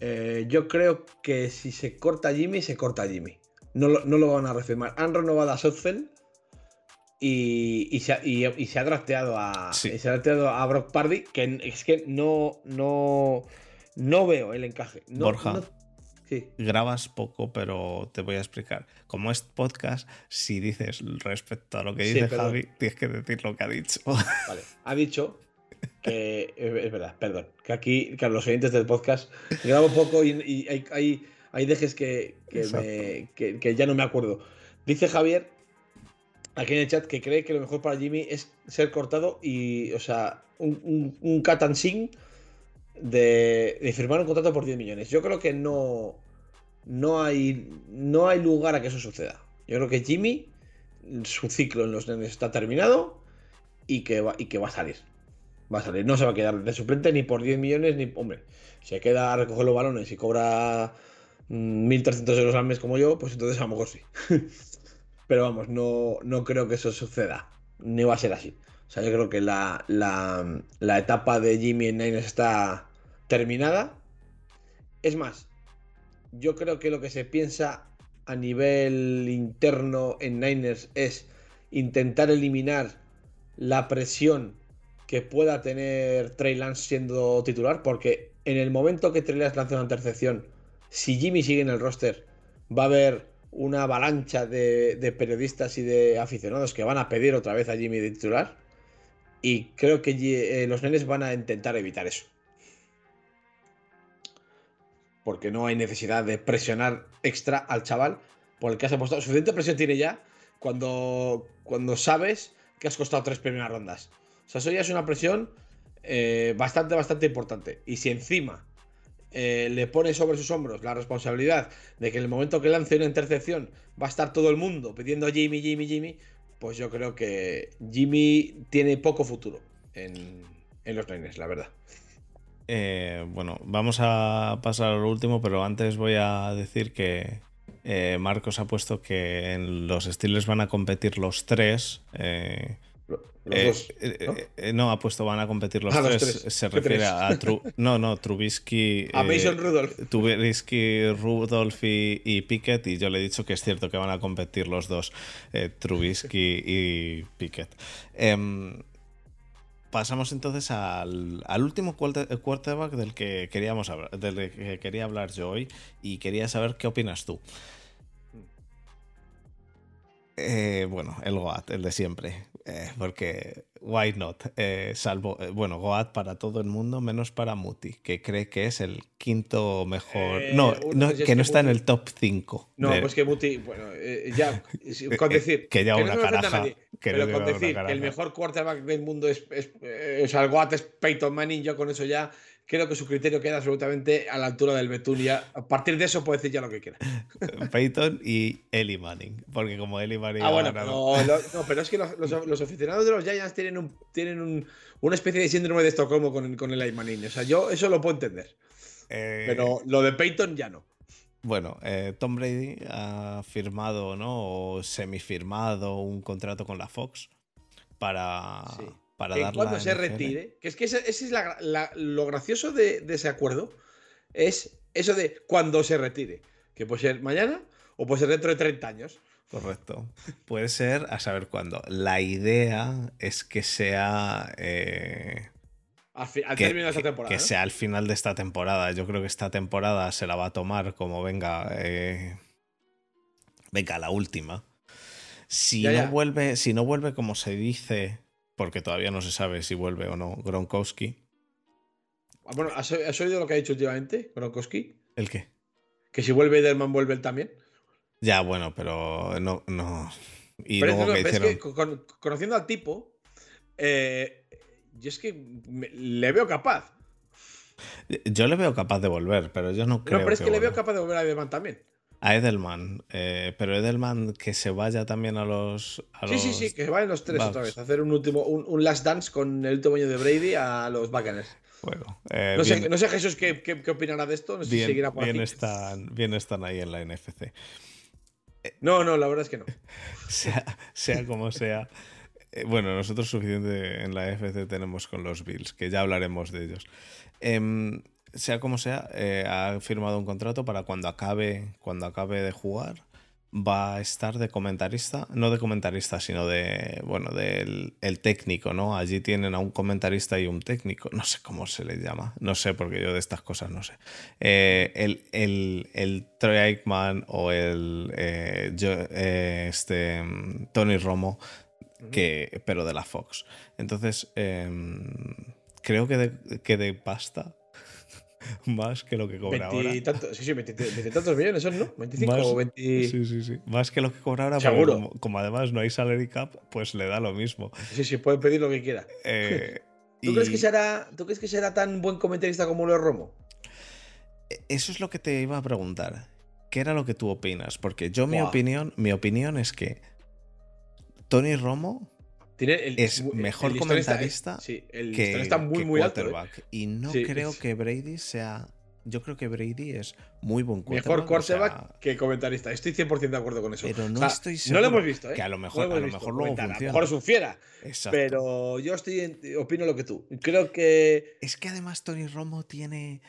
[SPEAKER 2] eh, yo creo que si se corta Jimmy, se corta Jimmy. No lo, no lo van a refirmar. Han renovado a Sothfeld y, y, se, y, se, ha drafteado a, se ha a Brock Pardy, que es que no, no, no veo el encaje.
[SPEAKER 1] Borja, grabas poco, pero te voy a explicar. Como es podcast, si dices respecto a lo que dice Javi, tienes que decir lo que ha dicho.
[SPEAKER 2] Vale, ha dicho que es verdad, perdón, que aquí, que los oyentes del podcast grabo poco y, hay, hay, dejes que, que, ya no me acuerdo. Dice Javier aquí en el chat que cree que lo mejor para Jimmy es ser cortado y, o sea, un, un, cut and sing de, de, firmar un contrato por 10 millones. Yo creo que no, no, hay, no hay lugar a que eso suceda. Yo creo que Jimmy, su ciclo en los nenes está terminado y que va, y que va a salir va a salir. No se va a quedar de suplente ni por 10 millones, ni. Hombre, si se queda a recoger los balones y cobra 1.300 mm, euros al mes como yo, pues entonces a lo mejor sí. <laughs> Pero vamos, no, no creo que eso suceda. Ni va a ser así. O sea, yo creo que la, la, etapa de Jimmy en Niners está terminada. Es más, yo creo que lo que se piensa a nivel interno en Niners es intentar eliminar la presión que pueda tener Trey Lance siendo titular, porque en el momento que Trey Lance lanza una intercepción si Jimmy sigue en el roster, va a haber una avalancha de, periodistas y de aficionados que van a pedir otra vez a Jimmy de titular. Y creo que eh, los nenes van a intentar evitar eso. Porque no hay necesidad de presionar extra al chaval por el que has apostado. Suficiente presión tiene ya cuando, cuando sabes que has costado tres primeras rondas. O sea, eso ya es una presión eh, bastante, bastante importante. Y si encima eh, le pone sobre sus hombros la responsabilidad de que en el momento que lance una intercepción va a estar todo el mundo pidiendo Jimmy, Jimmy, Jimmy, pues yo creo que Jimmy tiene poco futuro en, los Niners, la verdad.
[SPEAKER 1] Eh, bueno, vamos a pasar a lo último, pero antes voy a decir que Marcos ha puesto que en los Steelers van a competir los tres. Eh, eh, ¿no? ha puesto van a competir los, ah, tres. Se refiere a <laughs> no, no, Trubisky.
[SPEAKER 2] A Mason Rudolph.
[SPEAKER 1] Trubisky, Rudolph y, Pickett. Y yo le he dicho que es cierto que van a competir los dos, Trubisky y Pickett. Em, pasamos entonces al, último quarterback del que queríamos hablar, del que quería hablar yo hoy. Y quería saber qué opinas tú. Bueno, el Goat, el de siempre. Eh, porque why not? Eh, salvo, eh, bueno, Goat para todo el mundo, menos para Muti, que cree que es el quinto mejor. no, que no está en el top 5.
[SPEAKER 2] No, pues que Muti, bueno, ya, <laughs> con decir.
[SPEAKER 1] que ya una caraja.
[SPEAKER 2] pero con decir que el mejor quarterback del mundo es. es o sea, el Goat es Peyton Manning, yo con eso ya creo que su criterio queda absolutamente a la altura del Betulia. A partir de eso puede decir ya lo que quiera. <laughs>
[SPEAKER 1] Peyton y Eli Manning, porque como Eli Manning.
[SPEAKER 2] Ah, bueno, no, pero es que los, aficionados de los Giants tienen, un, tienen una especie de síndrome de Estocolmo con, con Eli Manning. O sea, yo eso lo puedo entender. Eh, pero lo de Peyton ya no.
[SPEAKER 1] Bueno, eh, Tom Brady ha firmado, ¿no? O semifirmado un contrato con la Fox para, para
[SPEAKER 2] cuando se retire, que es que ese, es lo gracioso de, ese acuerdo, es eso de cuando se retire, que puede ser mañana o puede ser dentro de 30 años.
[SPEAKER 1] Correcto. Puede ser a saber cuándo. La idea es que sea...
[SPEAKER 2] Eh, al, término de esta temporada.
[SPEAKER 1] Que, sea al final de esta temporada. Yo creo que esta temporada se la va a tomar como venga... Eh, venga, la última. Si, No vuelve, si no vuelve como se dice porque todavía no se sabe si vuelve o no Gronkowski.
[SPEAKER 2] Ah, bueno, ¿has, oído lo que ha dicho últimamente Gronkowski?
[SPEAKER 1] ¿El qué?
[SPEAKER 2] Que si vuelve Edelman, vuelve él también.
[SPEAKER 1] Ya, bueno, pero no. no.
[SPEAKER 2] Y luego que hicieron... conociendo al tipo, eh, yo es que le veo capaz.
[SPEAKER 1] Yo le veo capaz de volver, pero yo no creo.
[SPEAKER 2] No, pero es que, le veo capaz de volver a Edelman también.
[SPEAKER 1] A Edelman, eh, pero Edelman que se vaya también a los.
[SPEAKER 2] sí, sí, sí, que se vayan los tres otra vez. hacer un último, un, last dance con el último año de Brady a los Buccaneers.
[SPEAKER 1] Bueno,
[SPEAKER 2] eh, no, sé, no, sé, Jesús qué, qué, opinará de esto. No sé
[SPEAKER 1] bien,
[SPEAKER 2] si seguirá
[SPEAKER 1] por bien Están, bien están ahí en la NFC.
[SPEAKER 2] No, no, la verdad es que no. <laughs>
[SPEAKER 1] sea, sea como sea. Eh, bueno, nosotros suficiente en la NFC tenemos con los Bills, que ya hablaremos de ellos. Eh, sea como sea, eh, ha firmado un contrato para cuando acabe, cuando acabe de jugar, va a estar de comentarista, no de comentarista, sino de, bueno, del el técnico, ¿no? Allí tienen a un comentarista y un técnico, no sé cómo se le llama, no sé, porque yo de estas cosas no sé. Eh, el, el, el, Troy Aikman o el eh, este, Tony Romo, que, pero de la Fox. Entonces, em, creo que de, que de pasta <laughs> más que lo que cobra ahora.
[SPEAKER 2] sí, sí, 20, tantos millones son, ¿no? 25 o 20.
[SPEAKER 1] Sí, sí, sí. Más que lo que cobra ahora, Seguro. Como, además no hay salary cap, pues le da lo mismo.
[SPEAKER 2] Sí, sí, puede pedir lo que quiera. Eh, <laughs> ¿Tú, crees que será, ¿Tú crees que será tan buen comentarista como lo Romo?
[SPEAKER 1] E, eso es lo que te iba a preguntar. ¿Qué era lo que tú opinas? Porque yo, mi opinión, mi opinión es que Tony Romo es mejor comentarista que,
[SPEAKER 2] está muy, muy
[SPEAKER 1] Alto, ¿eh? Y no creo que Brady sea. Yo creo que Brady es muy buen
[SPEAKER 2] quarterback. Mejor quarterback que comentarista. Estoy 100% de acuerdo con eso.
[SPEAKER 1] Pero no estoy seguro.
[SPEAKER 2] No lo hemos visto, ¿eh?
[SPEAKER 1] Que a lo mejor, lo a lo mejor luego funciona. A lo
[SPEAKER 2] mejor es un fiera. Pero yo estoy opino lo que tú. Creo que.
[SPEAKER 1] Es que además Tony Romo tiene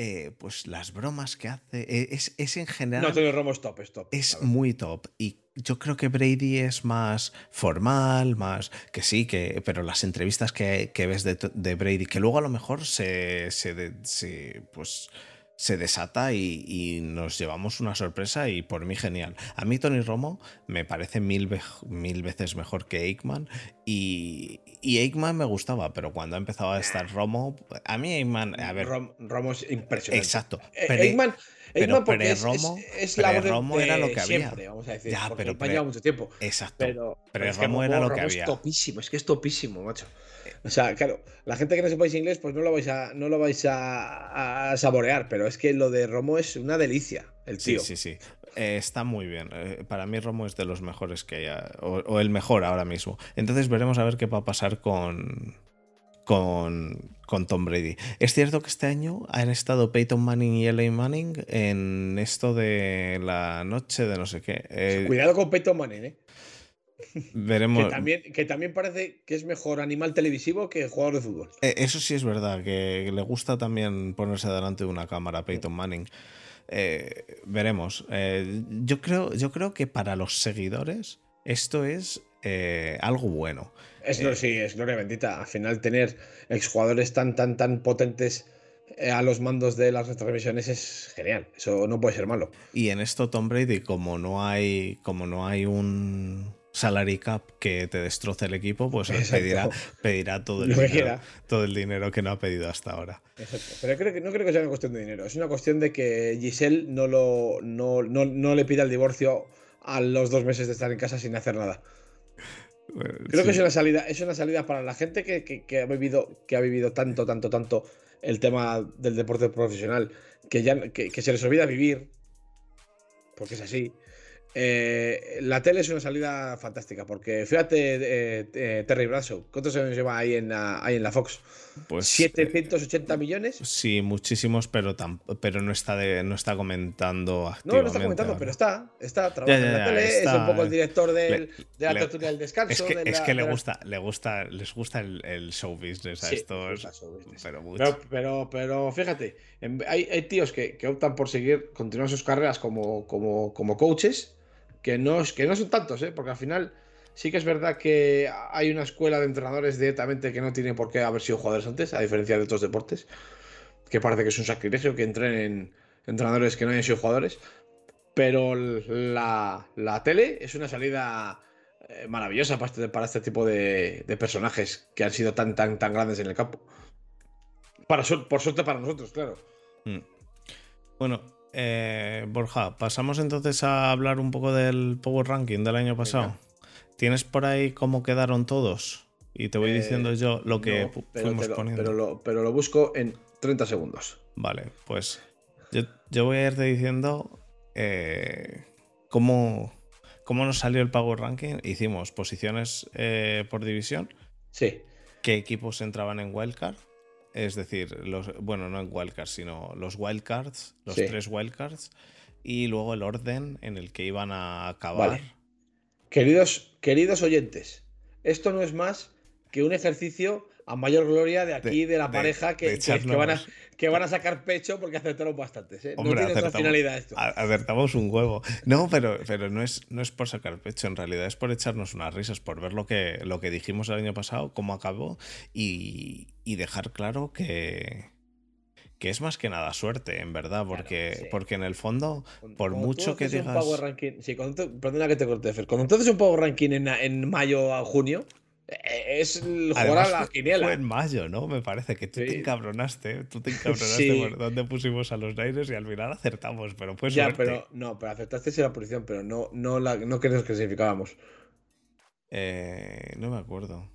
[SPEAKER 1] eh, pues las bromas que hace. Eh, es, en general.
[SPEAKER 2] No, Tony Romo es top, es top.
[SPEAKER 1] Es muy top. Y yo creo que Brady es más formal, más. que sí, que. Pero las entrevistas que, ves de, Brady, que luego a lo mejor se. se, pues. se desata y, nos llevamos una sorpresa y por mí genial. A mí Tony Romo me parece mil, mil veces mejor que Aikman y, y Aikman me gustaba, pero cuando ha empezado a estar Romo, a mí Aikman, a ver...
[SPEAKER 2] Romo es impresionante.
[SPEAKER 1] Exacto.
[SPEAKER 2] Eh, pero, Aikman,
[SPEAKER 1] pero porque Romo, es, la Romo era lo que había.
[SPEAKER 2] vamos a decir, ya, pero lleva mucho tiempo.
[SPEAKER 1] Exacto. Pero, pero, Romo era lo que había.
[SPEAKER 2] Es topísimo, es que es topísimo, macho. O sea, claro, la gente que no sepáis inglés, pues no lo vais a, no lo vais a, saborear, pero es que lo de Romo es una delicia, el tío.
[SPEAKER 1] Sí, sí, sí. Eh, está muy bien. Eh, para mí Romo es de los mejores que haya, o, el mejor ahora mismo. Entonces veremos a ver qué va a pasar con, con, con, Tom Brady. Es cierto que este año han estado Peyton Manning y Eli Manning en esto de la noche de no sé qué.
[SPEAKER 2] Eh, Cuidado con Peyton Manning, ¿eh?
[SPEAKER 1] Veremos.
[SPEAKER 2] Que también, que también parece que es mejor animal televisivo que jugador de fútbol.
[SPEAKER 1] Eh, eso sí es verdad, que le gusta también ponerse delante de una cámara Peyton Manning. Eh, veremos. Eh, yo, creo, yo creo que para los seguidores esto es algo bueno.
[SPEAKER 2] Es, sí, es gloria bendita. Al final tener exjugadores tan, tan, tan potentes a los mandos de las transmisiones es genial. Eso no puede ser malo.
[SPEAKER 1] Y en esto Tom Brady, como no hay, como no hay un salary cap que te destroce el equipo, pues pedirá, pedirá todo, <laughs> el dinero, todo el dinero que no ha pedido hasta ahora.
[SPEAKER 2] Exacto. Pero creo que, no creo que sea una cuestión de dinero, es una cuestión de que Giselle no, lo, no, le pida el divorcio a los dos meses de estar en casa sin hacer nada. Creo que es una salida, es una salida para la gente que, ha vivido, que ha vivido tanto, tanto, tanto el tema del deporte profesional, que ya que se les olvida vivir, porque es así. Eh, la tele es una salida fantástica, porque fíjate, eh, eh, Terry Bradshaw, ¿cuántos años lleva ahí en la, ahí en la Fox? Pues, ¿780 millones?
[SPEAKER 1] Sí, muchísimos, pero, pero no, está de, no está comentando
[SPEAKER 2] activamente. No, no está comentando, pero está, está trabajando en la tele, es un poco el director del, de la tertulia del descanso.
[SPEAKER 1] Es que, es que le, gusta, le gusta, les gusta el, show business a estos, Pero, mucho.
[SPEAKER 2] pero, pero, fíjate, hay, hay tíos que, que, optan por seguir, continuar sus carreras como, como, como coaches que no, que no son tantos, ¿eh? porque al final sí que es verdad que hay una escuela de entrenadores directamente que no tienen por qué haber sido jugadores antes, a diferencia de otros deportes, que parece que es un sacrilegio que entrenen entrenadores que no hayan sido jugadores, pero la, tele es una salida eh, maravillosa para este, para este tipo de, personajes que han sido tan, tan, tan grandes en el campo. Para, por suerte para nosotros, claro.
[SPEAKER 1] Mm. Bueno, eh, Borja, pasamos entonces a hablar un poco del Power Ranking del año pasado. ¿Tienes por ahí cómo quedaron todos? Y te voy eh, diciendo yo lo que fuimos poniendo.
[SPEAKER 2] Pero lo, busco en 30 segundos.
[SPEAKER 1] Vale, pues yo, voy a irte diciendo eh, cómo, cómo, nos salió el Power Ranking. Hicimos posiciones por división.
[SPEAKER 2] Sí.
[SPEAKER 1] ¿Qué equipos entraban en Wildcard? Es decir, los, bueno, no en wildcards, sino los wildcards, los tres wildcards, y luego el orden en el que iban a acabar.
[SPEAKER 2] Queridos, queridos oyentes, esto no es más que un ejercicio a mayor gloria de aquí, de, la pareja, que, van a, que, van a, sacar pecho porque acertaron bastantes. ¿eh? no tiene otra finalidad esto.
[SPEAKER 1] Acertamos un huevo. No, pero, pero no, es, no es por sacar pecho, en realidad es por echarnos unas risas, por ver lo que, lo que dijimos el año pasado, cómo acabó y, y dejar claro que, que es más que nada suerte, en verdad, porque, porque en el fondo, por mucho que digas.
[SPEAKER 2] Un power ranking, sí, cuando perdona que te corte, Fer. Cuando entonces un power ranking en, en mayo a junio, es el jugar a la quiniela.
[SPEAKER 1] Fue en mayo, ¿no? Me parece que tú te encabronaste. Tú te encabronaste por dónde pusimos a los Niners y al final acertamos, pero pues. Ya,
[SPEAKER 2] pero no, pero acertaste en la posición, pero no, no, la, no que nos clasificábamos.
[SPEAKER 1] Eh, no me acuerdo.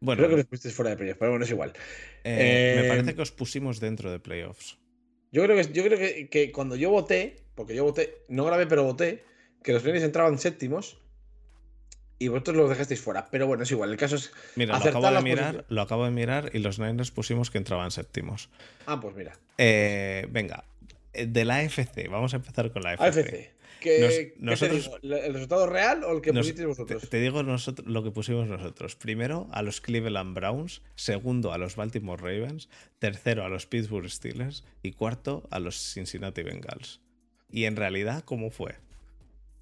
[SPEAKER 2] Bueno, creo que los fuera de playoffs, pero bueno, es igual.
[SPEAKER 1] Eh, me parece que os pusimos dentro de playoffs.
[SPEAKER 2] Yo creo que, yo creo que, que, cuando yo voté, porque yo voté, no grabé, pero voté, que los Niners entraban séptimos y vosotros los dejasteis fuera. Pero bueno, es igual. El caso es.
[SPEAKER 1] Mira, lo acabo, de mirar, lo acabo de mirar y los Niners pusimos que entraban séptimos.
[SPEAKER 2] Ah, pues mira.
[SPEAKER 1] Eh, venga, eh, de la AFC, vamos a empezar con la AFC.
[SPEAKER 2] AFC. ¿Qué, nosotros, ¿El resultado real o el que pusisteis vosotros?
[SPEAKER 1] Te, digo nosotros, lo que pusimos nosotros. Primero a los Cleveland Browns, segundo a los Baltimore Ravens, tercero a los Pittsburgh Steelers y cuarto a los Cincinnati Bengals. Y en realidad, ¿cómo fue?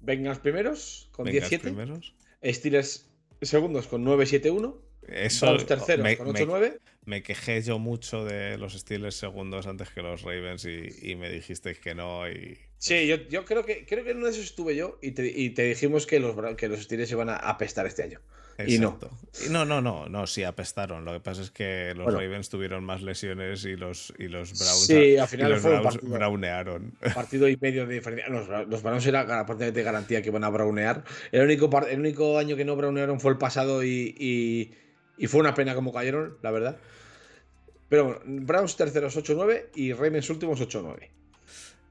[SPEAKER 2] Bengals primeros, con 17. primeros. Steelers segundos con 9-7-1.
[SPEAKER 1] Eso
[SPEAKER 2] terceros
[SPEAKER 1] me,
[SPEAKER 2] con 8-9.
[SPEAKER 1] Me, quejé yo mucho de los Steelers segundos antes que los Ravens y, me dijisteis que no. Y...
[SPEAKER 2] Sí, yo, yo, creo que creo que en uno de esos estuve yo y te, y te dijimos que los, que los Steelers iban a apestar este año. Y no.
[SPEAKER 1] no, no, no, no, sí apestaron. Lo que pasa es que los Ravens tuvieron más lesiones y los, y los Browns,
[SPEAKER 2] sí, al final
[SPEAKER 1] los
[SPEAKER 2] fue
[SPEAKER 1] partido, brownearon.
[SPEAKER 2] Partido y medio de diferencia. Los, los Browns era de garantía que iban a brownear. El único, el único año que no brownearon fue el pasado y, y, fue una pena como cayeron, la verdad. Pero bueno, Browns terceros 8-9 y Ravens últimos 8-9.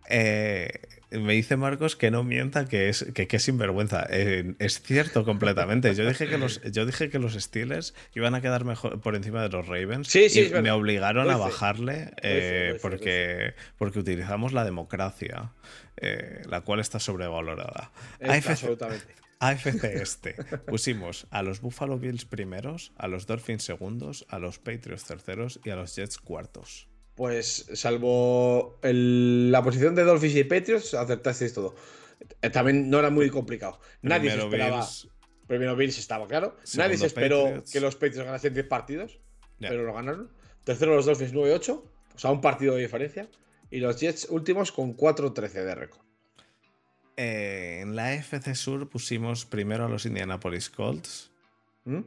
[SPEAKER 1] Eh, me dice Marcos que no mienta, que es, que, que sinvergüenza. Eh, es cierto completamente. Yo dije que los, yo dije que los Steelers iban a quedar mejor por encima de los Ravens.
[SPEAKER 2] Sí, sí,
[SPEAKER 1] y me obligaron a bajarle eh, porque, porque utilizamos la democracia, la cual está sobrevalorada.
[SPEAKER 2] absolutamente.
[SPEAKER 1] AFC este. Pusimos a los Buffalo Bills primeros, a los Dolphins segundos, a los Patriots terceros y a los Jets cuartos
[SPEAKER 2] pues salvo la posición de Dolphins y Patriots, acertasteis todo. Eh, también no era muy complicado. Nadie se esperaba. Primero Bills estaba claro. Nadie se esperó que los Patriots ganasen 10 partidos, pero lo ganaron. Tercero los Dolphins 9-8, o sea, un partido de diferencia. Y los Jets últimos con 4-13 de récord.
[SPEAKER 1] Eh, en la FC Sur pusimos primero a los Indianapolis Colts. ¿Mm?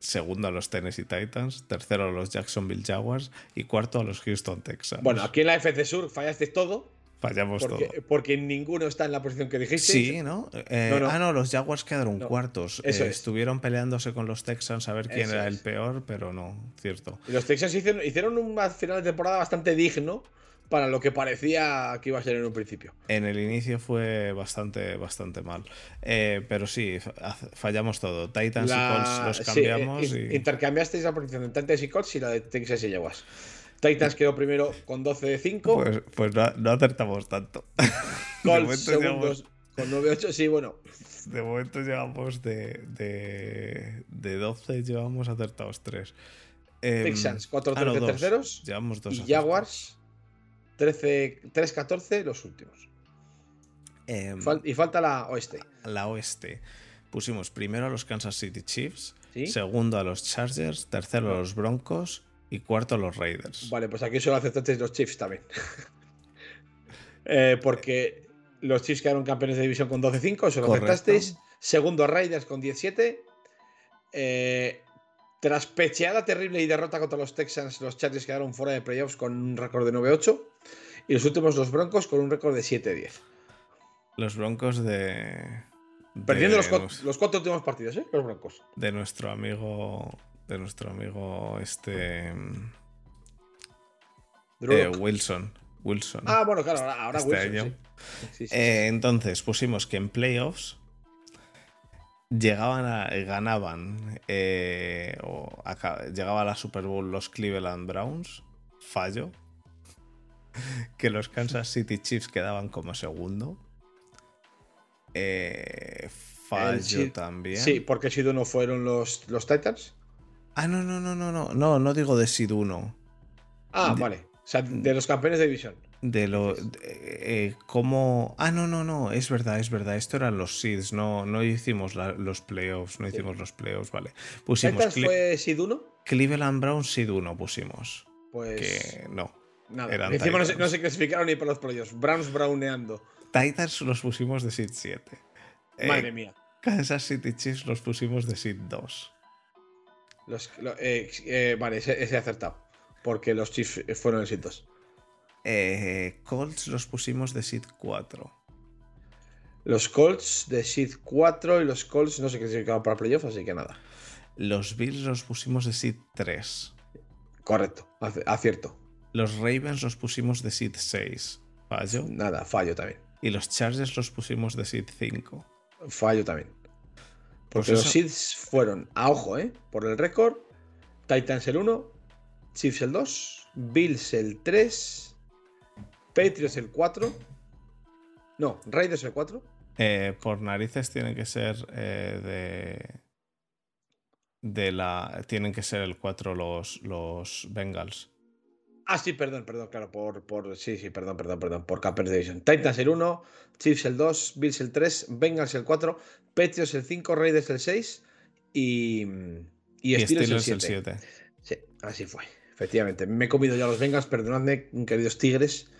[SPEAKER 1] Segundo a los Tennessee Titans, tercero a los Jacksonville Jaguars y cuarto a los Houston Texans.
[SPEAKER 2] Bueno, aquí en la FC Sur fallaste todo.
[SPEAKER 1] Fallamos
[SPEAKER 2] porque,
[SPEAKER 1] todo.
[SPEAKER 2] Porque ninguno está en la posición que dijiste.
[SPEAKER 1] Sí, ¿no? Eh, Ah, no, los Jaguars quedaron cuartos. Eh, estuvieron peleándose con los Texans a ver quién era el peor, pero no, cierto.
[SPEAKER 2] Y los Texans hicieron, hicieron un final de temporada bastante digno para lo que parecía que iba a ser en un principio.
[SPEAKER 1] En el inicio fue bastante, bastante mal. Eh, pero sí, fallamos todo. Titans y Colts los cambiamos.
[SPEAKER 2] Sí, y... Intercambiasteis la posición de Titans y Colts y la de Texas y Jaguars. Titans quedó primero con 12 de 5.
[SPEAKER 1] Pues, pues no, acertamos tanto. <laughs>
[SPEAKER 2] Colts segundos con 9-8, sí, bueno.
[SPEAKER 1] De momento llevamos de, de, 12, llevamos acertados 3.
[SPEAKER 2] Texans, 4-13 em, ah, terceros.
[SPEAKER 1] Llevamos 2.
[SPEAKER 2] Y Jaguars, 3-14 los últimos. Em, y falta la oeste.
[SPEAKER 1] La oeste. Pusimos primero a los Kansas City Chiefs, segundo a los Chargers, tercero a los Broncos y cuarto a los Raiders.
[SPEAKER 2] Vale, pues aquí solo aceptasteis los Chiefs también. <laughs> Eh, porque los Chiefs quedaron campeones de división con 12-5, eso lo aceptasteis. Segundo Raiders con 17. Eh, tras pecheada terrible y derrota contra los Texans, los Chargers quedaron fuera de playoffs con un récord de 9-8 y los últimos los Broncos con un récord de 7-10.
[SPEAKER 1] Los Broncos de...
[SPEAKER 2] Perdiendo los, cuatro últimos partidos, ¿eh? Los Broncos.
[SPEAKER 1] De nuestro amigo... De nuestro amigo este... Eh, Wilson. Wilson.
[SPEAKER 2] Ah, bueno, claro, ahora, este
[SPEAKER 1] Wilson. Eh, entonces pusimos que en playoffs llegaban a, ganaban eh, o llegaba a la Super Bowl los Cleveland Browns, fallo. <laughs> Que los Kansas City Chiefs quedaban como segundo. Eh, fallo también.
[SPEAKER 2] Sí, porque Sid no fueron los, los Titans.
[SPEAKER 1] Ah, no, no, no, no, no. No, no digo de Sid 1.
[SPEAKER 2] Ah, vale. O sea, de los campeones de división
[SPEAKER 1] de lo eh, como ah no no no es verdad es verdad esto eran los seeds no no hicimos los playoffs no hicimos los playoffs vale.
[SPEAKER 2] Pusimos fue seed 1
[SPEAKER 1] Cleveland Browns seed 1 pusimos
[SPEAKER 2] pues
[SPEAKER 1] que no
[SPEAKER 2] nada encima no se, no se, clasificaron ni por los playoffs Browns browneando.
[SPEAKER 1] Titans los pusimos de seed 7
[SPEAKER 2] eh, madre mía.
[SPEAKER 1] Kansas City Chiefs los pusimos de seed 2
[SPEAKER 2] los, eh, vale ese, ese acertado porque los Chiefs fueron el seed 2
[SPEAKER 1] eh, Colts los pusimos de Seed 4.
[SPEAKER 2] Los Colts de Seed 4 y los Colts no sé qué significaba para playoff, así que nada.
[SPEAKER 1] Los Bills los pusimos de Seed 3.
[SPEAKER 2] Correcto, acierto.
[SPEAKER 1] Los Ravens los pusimos de Seed 6. Fallo.
[SPEAKER 2] Nada, fallo también.
[SPEAKER 1] Y los Chargers los pusimos de Seed 5.
[SPEAKER 2] Fallo también. Pues Porque los Seeds fueron, a ojo, ¿eh? Por el récord, Titans el 1, Chiefs el 2, Bills el 3, Patriots el 4. No, Raiders el 4.
[SPEAKER 1] Eh, por narices tienen que ser eh, de. De la. Tienen que ser el 4 los, los Bengals.
[SPEAKER 2] Ah, sí, perdón, perdón, claro, por, por. Sí, sí, perdón, perdón, perdón. Por Campers Division. Titans el 1, Chiefs el 2, Bills el 3, Bengals el 4, Patriots el 5, Raiders el 6 y. y, Steelers, el 7. Sí, así fue. Efectivamente. Me he comido ya los Bengals, perdonadme, queridos Tigres.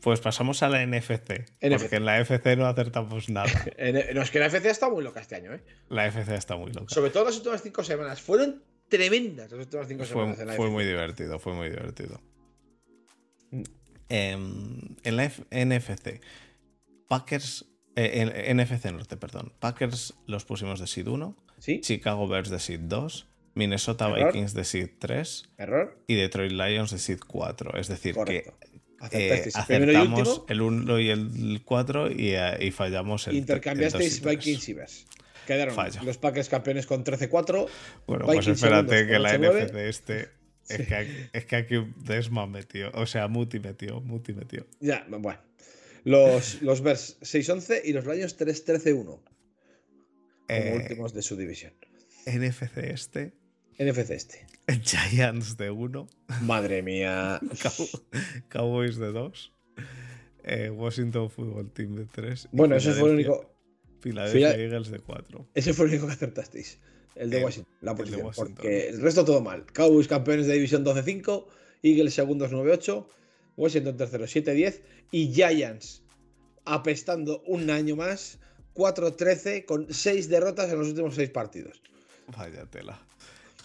[SPEAKER 1] Pues pasamos a la NFC, Porque en la FC no acertamos nada. <laughs>
[SPEAKER 2] no, es que la FC está muy loca este año, ¿eh?
[SPEAKER 1] La FC está muy loca.
[SPEAKER 2] Sobre todo las últimas cinco semanas. Fueron tremendas las últimas cinco
[SPEAKER 1] fue,
[SPEAKER 2] semanas en la
[SPEAKER 1] Fue muy divertido, fue muy divertido. Mm. Em, en la NFC, Packers. Eh, NFC Norte, perdón. Packers los pusimos de Seed 1.
[SPEAKER 2] ¿Sí?
[SPEAKER 1] Chicago Bears de Seed 2. Minnesota Vikings de Seed 3.
[SPEAKER 2] Error.
[SPEAKER 1] Y Detroit Lions de Seed 4. Es decir, que eh, acertamos el 1 y el 4 y, eh, y, fallamos el
[SPEAKER 2] Intercambiasteis Vikings y Bears. Quedaron los Packers campeones con 13-4.
[SPEAKER 1] Bueno, pues espérate que la NFC este. <laughs> Es, que, es que aquí Desma metió. O sea, Muti metió. Muti metió.
[SPEAKER 2] Ya, bueno. Los, <laughs> los Bears 6-11 y los Lions 3-13-1. Como eh, últimos de su división.
[SPEAKER 1] NFC este.
[SPEAKER 2] NFC este. <laughs>
[SPEAKER 1] Giants de 1.
[SPEAKER 2] Madre mía. <laughs>
[SPEAKER 1] Cowboys de 2. Eh, Washington Football Team de 3.
[SPEAKER 2] Bueno, ese fue el único.
[SPEAKER 1] Philadelphia Eagles de 4.
[SPEAKER 2] Ese fue el único que acertasteis. El de Washington. La posición. Porque el resto todo mal. Cowboys campeones de división 12-5. Eagles segundos 9-8. Washington tercero 7-10. Y Giants apestando un año más. 4-13 con 6 derrotas en los últimos 6 partidos.
[SPEAKER 1] Vaya tela.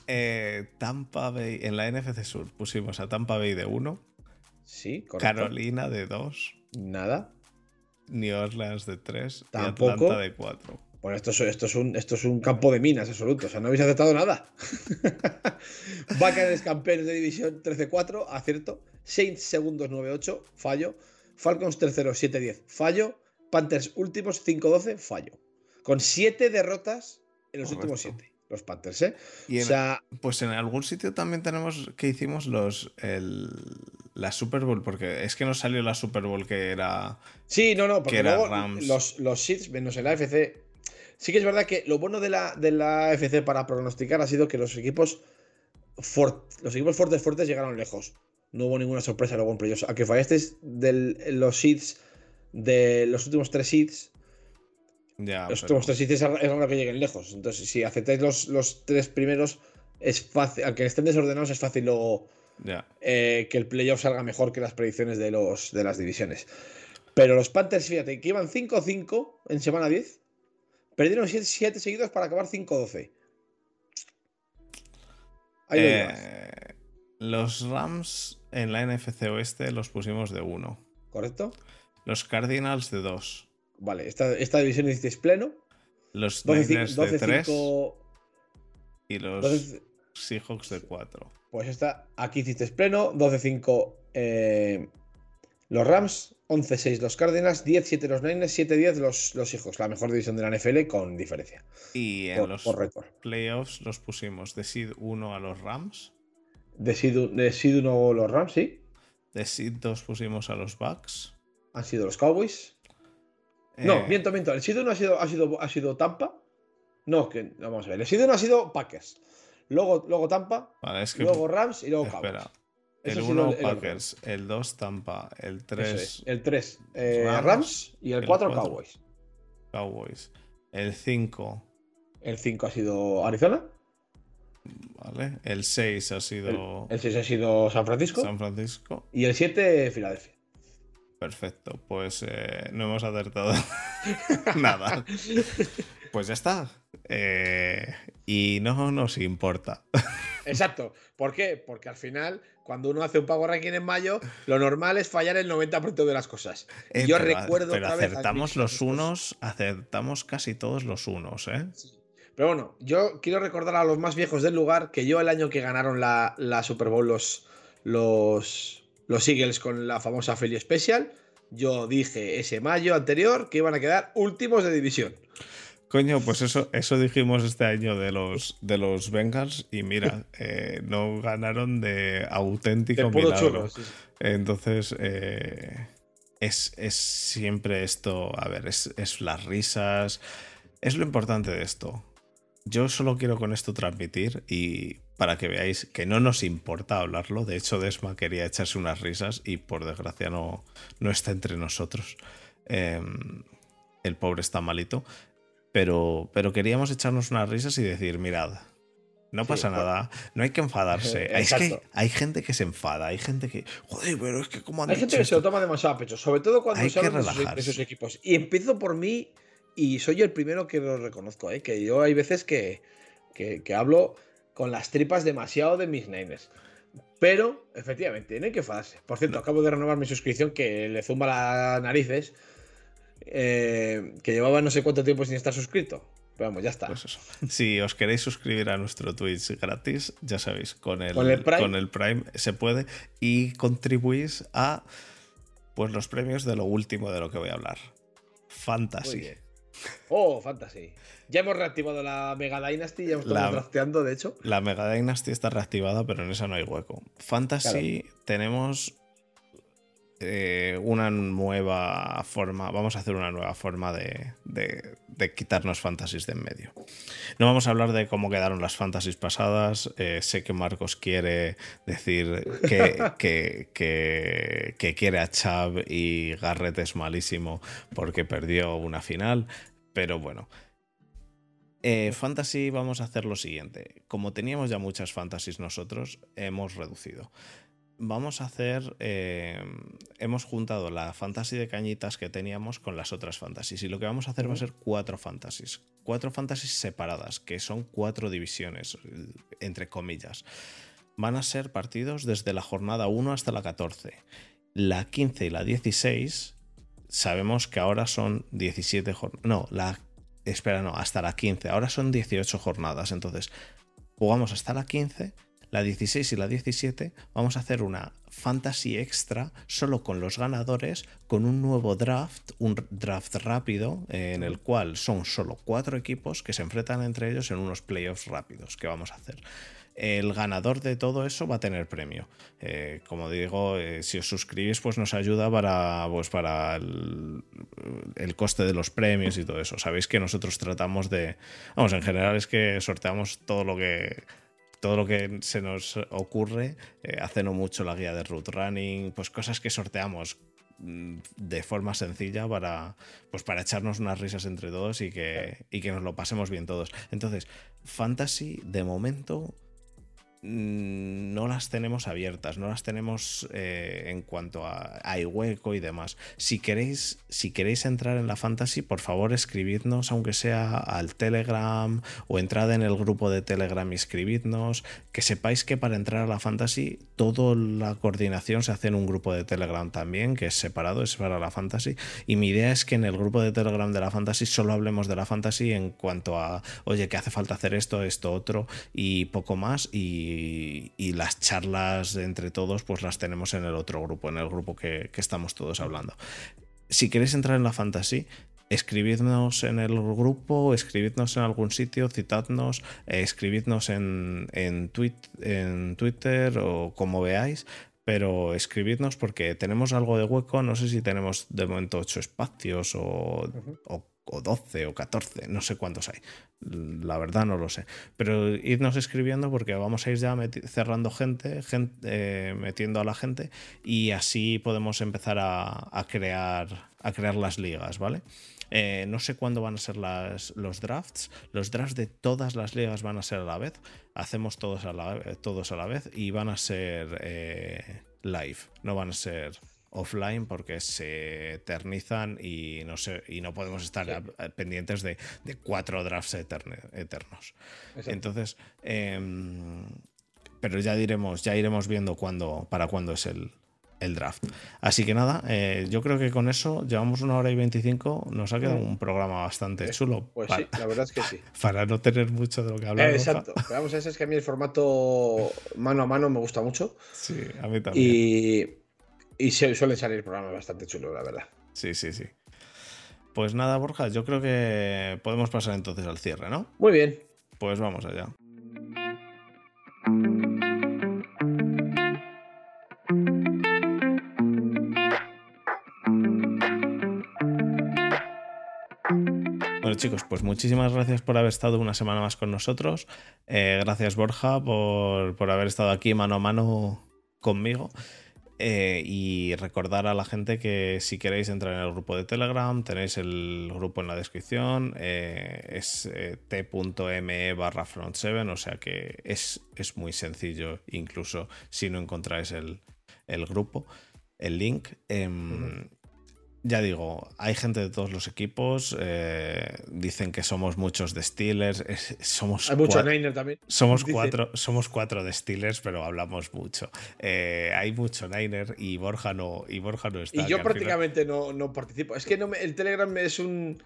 [SPEAKER 1] Eh, Tampa Bay, en la NFC Sur pusimos a Tampa Bay de 1.
[SPEAKER 2] Sí, correcto.
[SPEAKER 1] Carolina de 2.
[SPEAKER 2] Nada.
[SPEAKER 1] New Orleans de 3. Tampoco. Y Atlanta de 4.
[SPEAKER 2] Bueno, esto es, esto, es un, esto es un campo de minas absoluto. O sea, no habéis aceptado nada. <laughs> Buccaneers campeones de división 13-4, acierto. Saints segundos 9-8, fallo. Falcons terceros 7-10, fallo. Panthers últimos 5-12, fallo. Con 7 derrotas en los últimos 7 los Panthers, ¿eh? o sea,
[SPEAKER 1] pues en algún sitio también tenemos que hicimos los la Super Bowl, porque es que no salió la Super Bowl que era.
[SPEAKER 2] Sí, no, no, porque luego los, los Seeds, menos el AFC. Sí que es verdad que lo bueno de la, de la AFC para pronosticar ha sido que los equipos los equipos fuertes fuertes llegaron lejos. No hubo ninguna sorpresa luego en playoffs. A que fallasteis de los seeds de los últimos tres seeds los últimos tres es raro que lleguen lejos. Entonces, si aceptáis los, tres primeros, es fácil. Aunque estén desordenados, es fácil luego eh, que el playoff salga mejor que las predicciones de, los, de las divisiones. Pero los Panthers, fíjate, que iban 5-5 en semana 10, perdieron 7 seguidos para acabar 5-12.
[SPEAKER 1] Eh, los Rams en la NFC Oeste los pusimos de 1.
[SPEAKER 2] ¿Correcto?
[SPEAKER 1] Los Cardinals de 2.
[SPEAKER 2] Vale, esta, esta división hicisteis pleno.
[SPEAKER 1] Los Niners de 3 y los Seahawks de 4.
[SPEAKER 2] Pues esta, aquí hicisteis pleno, 12-5 eh, los Rams, 11-6 los Cardinals, 10-7 los Niners, 7-10 los, los Seahawks, la mejor división de la NFL con diferencia.
[SPEAKER 1] Y en los playoffs los pusimos de Seed 1 a los Rams.
[SPEAKER 2] De Seed, de Seed 1 los Rams, sí.
[SPEAKER 1] De Seed 2 pusimos a los Bucks.
[SPEAKER 2] Han sido los Cowboys. No, eh, miento, miento. El Seed 1 ha sido, ha sido, ha sido Tampa. No, que vamos a ver. El Seed 1 ha sido Packers. Luego, luego Tampa. luego Rams y luego Cowboys. Espera.
[SPEAKER 1] El 1 Packers, el 2 Tampa, el 3
[SPEAKER 2] el 3 eh, Rams, y el 4 Cowboys.
[SPEAKER 1] Cowboys. El 5
[SPEAKER 2] el 5 ha sido Arizona.
[SPEAKER 1] Vale. El 6 ha sido.
[SPEAKER 2] El, 6 ha sido San Francisco.
[SPEAKER 1] San Francisco.
[SPEAKER 2] Y el 7 Filadelfia.
[SPEAKER 1] Perfecto, pues eh, no hemos acertado <laughs> nada. Pues ya está. Eh, y no nos importa.
[SPEAKER 2] Exacto. ¿Por qué? Porque al final, cuando uno hace un pago ranking en mayo, lo normal es fallar el 90% de las cosas.
[SPEAKER 1] Eh, yo recuerdo. Pero acertamos los unos, acertamos casi todos los unos, ¿eh?
[SPEAKER 2] Pero bueno, yo quiero recordar a los más viejos del lugar que yo el año que ganaron la, la Super Bowl los, los, los Eagles con la famosa Philly Special. Yo dije ese mayo anterior que iban a quedar últimos de división.
[SPEAKER 1] Coño, pues eso, eso dijimos este año de los, de los Bengals y mira, <laughs> eh, no ganaron de auténtico milagro. Entonces, eh, es, es, siempre esto, a ver, es, es las risas, es lo importante de esto. Yo solo quiero con esto transmitir y para que veáis que no nos importa hablarlo. De hecho, Desma quería echarse unas risas y por desgracia no, no está entre nosotros. Em, el pobre está malito. Pero, pero queríamos echarnos unas risas y decir, mirad, No pasa nada. No hay que enfadarse. <laughs> es que hay, gente que se enfada. Hay gente que. Joder, pero es que como
[SPEAKER 2] Hay gente que se lo toma demasiado a pecho. Sobre todo cuando se habla de esos, equipos. Y empiezo por mí. Y soy el primero que lo reconozco. ¿eh? Que yo hay veces que, que, hablo con las tripas demasiado de mis Niners. Pero, efectivamente, hay que enfadarse. Por cierto, acabo de renovar mi suscripción que le zumba las narices. Eh, que llevaba no sé cuánto tiempo sin estar suscrito. Pero vamos, ya está.
[SPEAKER 1] Pues eso. <laughs> Si os queréis suscribir a nuestro Twitch gratis, ya sabéis, con el, ¿Con el, Prime? se puede y contribuís a pues los premios de lo último de lo que voy a hablar. Fantasy.
[SPEAKER 2] Oh, Fantasy. Ya hemos reactivado la Mega Dynasty, ya estamos drafteando, de hecho.
[SPEAKER 1] La Mega Dynasty está reactivada, pero en esa no hay hueco. Fantasy tenemos eh, una nueva forma, vamos a hacer una nueva forma de, quitarnos fantasies de en medio. No vamos a hablar de cómo quedaron las fantasies pasadas, eh, sé que Marcos quiere decir <laughs> que, que, quiere a Chubb y Garrett es malísimo porque perdió una final, pero bueno. Eh, fantasy vamos a hacer lo siguiente. Como teníamos ya muchas fantasies nosotros, hemos reducido vamos a hacer. Eh, hemos juntado la fantasy de cañitas que teníamos con las otras fantasies. Y lo que vamos a hacer va a ser cuatro fantasies. Cuatro fantasies separadas, que son cuatro divisiones, entre comillas. Van a ser partidos desde la jornada 1 hasta la 14. La 15 y la 16, sabemos que ahora son 17 jornadas. No, la. Espera, no, hasta la 15. Ahora son 18 jornadas. Entonces, jugamos hasta la 15 la 16 y la 17, vamos a hacer una fantasy extra solo con los ganadores, con un nuevo draft, un draft rápido, en el cual son solo cuatro equipos que se enfrentan entre ellos en unos playoffs rápidos que vamos a hacer. El ganador de todo eso va a tener premio. Eh, como digo, eh, si os suscribís, pues nos ayuda para, pues para el, el, coste de los premios y todo eso. Sabéis que nosotros tratamos de. Vamos, en general es que sorteamos todo lo que todo lo que se nos ocurre, eh, hace no mucho la guía de root running, pues cosas que sorteamos mm, de forma sencilla para pues para echarnos unas risas entre todos y que, y que nos lo pasemos bien todos. Entonces, Fantasy de momento no las tenemos abiertas, no las tenemos eh, en cuanto a hay hueco y demás. Si queréis, si queréis entrar en la fantasy, por favor escribidnos, aunque sea al Telegram o entrad en el grupo de Telegram y escribidnos. Que sepáis que para entrar a la fantasy, toda la coordinación se hace en un grupo de Telegram también, que es separado, es para la fantasy. Y mi idea es que en el grupo de Telegram de la fantasy solo hablemos de la fantasy en cuanto a, oye, que hace falta hacer esto, esto, otro y poco más. Y y, las charlas entre todos pues las tenemos en el otro grupo, en el grupo que, estamos todos hablando. Si queréis entrar en la fantasy, escribidnos en el grupo, escribidnos en algún sitio, citadnos, eh, escribidnos en, en, en Twitter o como veáis, pero escribidnos porque tenemos algo de hueco, no sé si tenemos de momento 8 espacios o, o 12 o 14, no sé cuántos hay. La verdad no lo sé. Pero idnos escribiendo porque vamos a ir ya cerrando gente, gente eh, metiendo a la gente y así podemos empezar a, crear, a crear las ligas, ¿vale? Eh, no sé cuándo van a ser las, los drafts. Los drafts de todas las ligas van a ser a la vez. Hacemos todos a la, todos a la vez y van a ser eh, live, no van a ser offline porque se eternizan y no, sé, y no podemos estar pendientes de, cuatro drafts eternos. Entonces, em, pero ya diremos, ya iremos viendo cuándo, para cuándo es el, draft. Así que nada, eh, yo creo que con eso llevamos una hora y veinticinco. Nos ha quedado mm. un programa bastante chulo.
[SPEAKER 2] Pues sí, la verdad es que sí. <laughs>
[SPEAKER 1] Para no tener mucho de lo que hablar.
[SPEAKER 2] exacto. <laughs> vamos, es que a mí el formato mano a mano me gusta mucho.
[SPEAKER 1] Sí, a mí también.
[SPEAKER 2] Y y suelen salir programas bastante chulos, la verdad.
[SPEAKER 1] Sí, sí, sí. Pues nada, Borja, yo creo que podemos pasar entonces al cierre, ¿no?
[SPEAKER 2] Muy bien.
[SPEAKER 1] Pues vamos allá. Bueno chicos, pues muchísimas gracias por haber estado una semana más con nosotros. Eh, gracias Borja por, por haber estado aquí mano a mano conmigo. Eh, y recordar a la gente que si queréis entrar en el grupo de Telegram, tenéis el grupo en la descripción, eh, es eh, t.me barra front7, o sea que es, es, muy sencillo, incluso si no encontráis el, el grupo, el link. Em, ya digo, hay gente de todos los equipos. Eh, dicen que somos muchos de Steelers. somos
[SPEAKER 2] hay mucho Niner también.
[SPEAKER 1] Somos cuatro, somos cuatro de Steelers, pero hablamos mucho. Eh, hay mucho Niner y Borja no, y Borja no está.
[SPEAKER 2] Y yo prácticamente no, no, participo. Es que no el Telegram es un.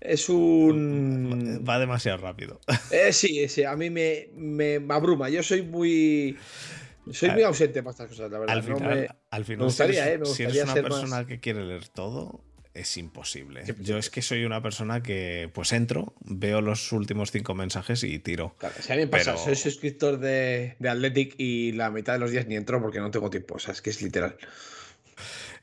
[SPEAKER 2] Es un.
[SPEAKER 1] Va demasiado rápido.
[SPEAKER 2] Eh, sí, sí, a mí me, me abruma. Yo soy muy. Soy muy ausente para estas cosas, la verdad.
[SPEAKER 1] Al final, al final me gustaría, si eres, ¿eh? si eres una persona que quiere leer todo, es imposible. Yo es que soy una persona que pues entro, veo los últimos cinco mensajes y tiro.
[SPEAKER 2] Claro, si a mí me pasa, soy suscriptor de, de Athletic y la mitad de los días ni entro porque no tengo tiempo, o sea, es que es literal.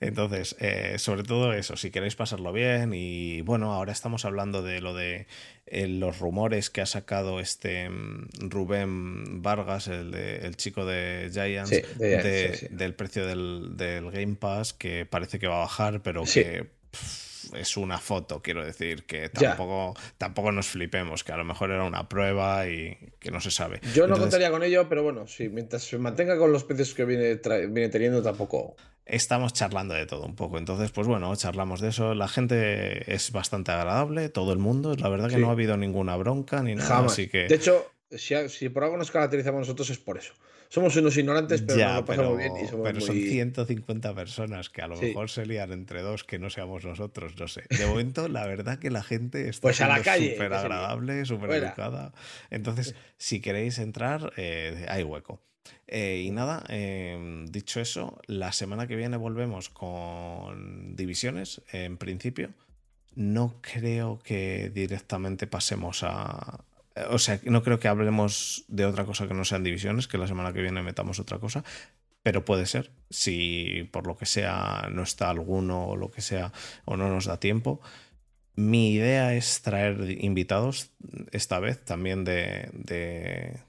[SPEAKER 1] Entonces, eh, sobre todo eso, si queréis pasarlo bien y bueno, ahora estamos hablando de lo de eh, los rumores que ha sacado este mm, Rubén Vargas, el, el chico de Giants, del precio del, Game Pass, que parece que va a bajar, pero que... es una foto, quiero decir, que tampoco, tampoco nos flipemos, que a lo mejor era una prueba y que no se sabe.
[SPEAKER 2] Yo no contaría con ello, pero bueno, sí, mientras se mantenga con los precios que viene, viene teniendo, tampoco
[SPEAKER 1] estamos charlando de todo un poco. Entonces, pues bueno, charlamos de eso. La gente es bastante agradable, todo el mundo. La verdad que no ha habido ninguna bronca ni nada. Así que...
[SPEAKER 2] De hecho, si, por algo nos caracterizamos nosotros es por eso. Somos unos ignorantes, pero no lo pasamos bien. Y somos
[SPEAKER 1] pero son 150 personas que a lo mejor se lían entre dos que no seamos nosotros, no sé. De momento, la verdad que la gente <laughs> está
[SPEAKER 2] pues
[SPEAKER 1] súper agradable, súper educada. Entonces, si queréis entrar, eh, hay hueco. Eh, y nada, em, dicho eso, la semana que viene volvemos con divisiones, en principio. No creo que directamente pasemos a... O sea, no creo que hablemos de otra cosa que no sean divisiones, que la semana que viene metamos otra cosa, pero puede ser, si por lo que sea no está alguno o lo que sea, o no nos da tiempo. Mi idea es traer invitados esta vez también de, de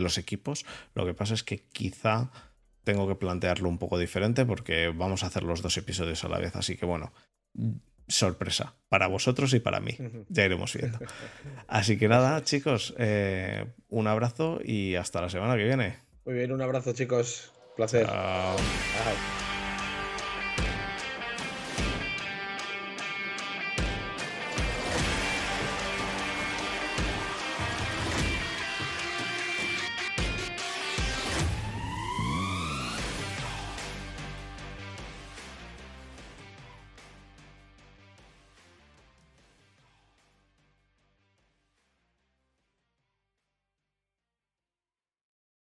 [SPEAKER 1] los equipos. Lo que pasa es que quizá tengo que plantearlo un poco diferente porque vamos a hacer los dos episodios a la vez. Así que bueno, sorpresa para vosotros y para mí. Ya iremos viendo. Así que nada, <laughs> chicos, eh, un abrazo y hasta la semana que viene.
[SPEAKER 2] Muy bien, un abrazo, chicos. Placer. Chao.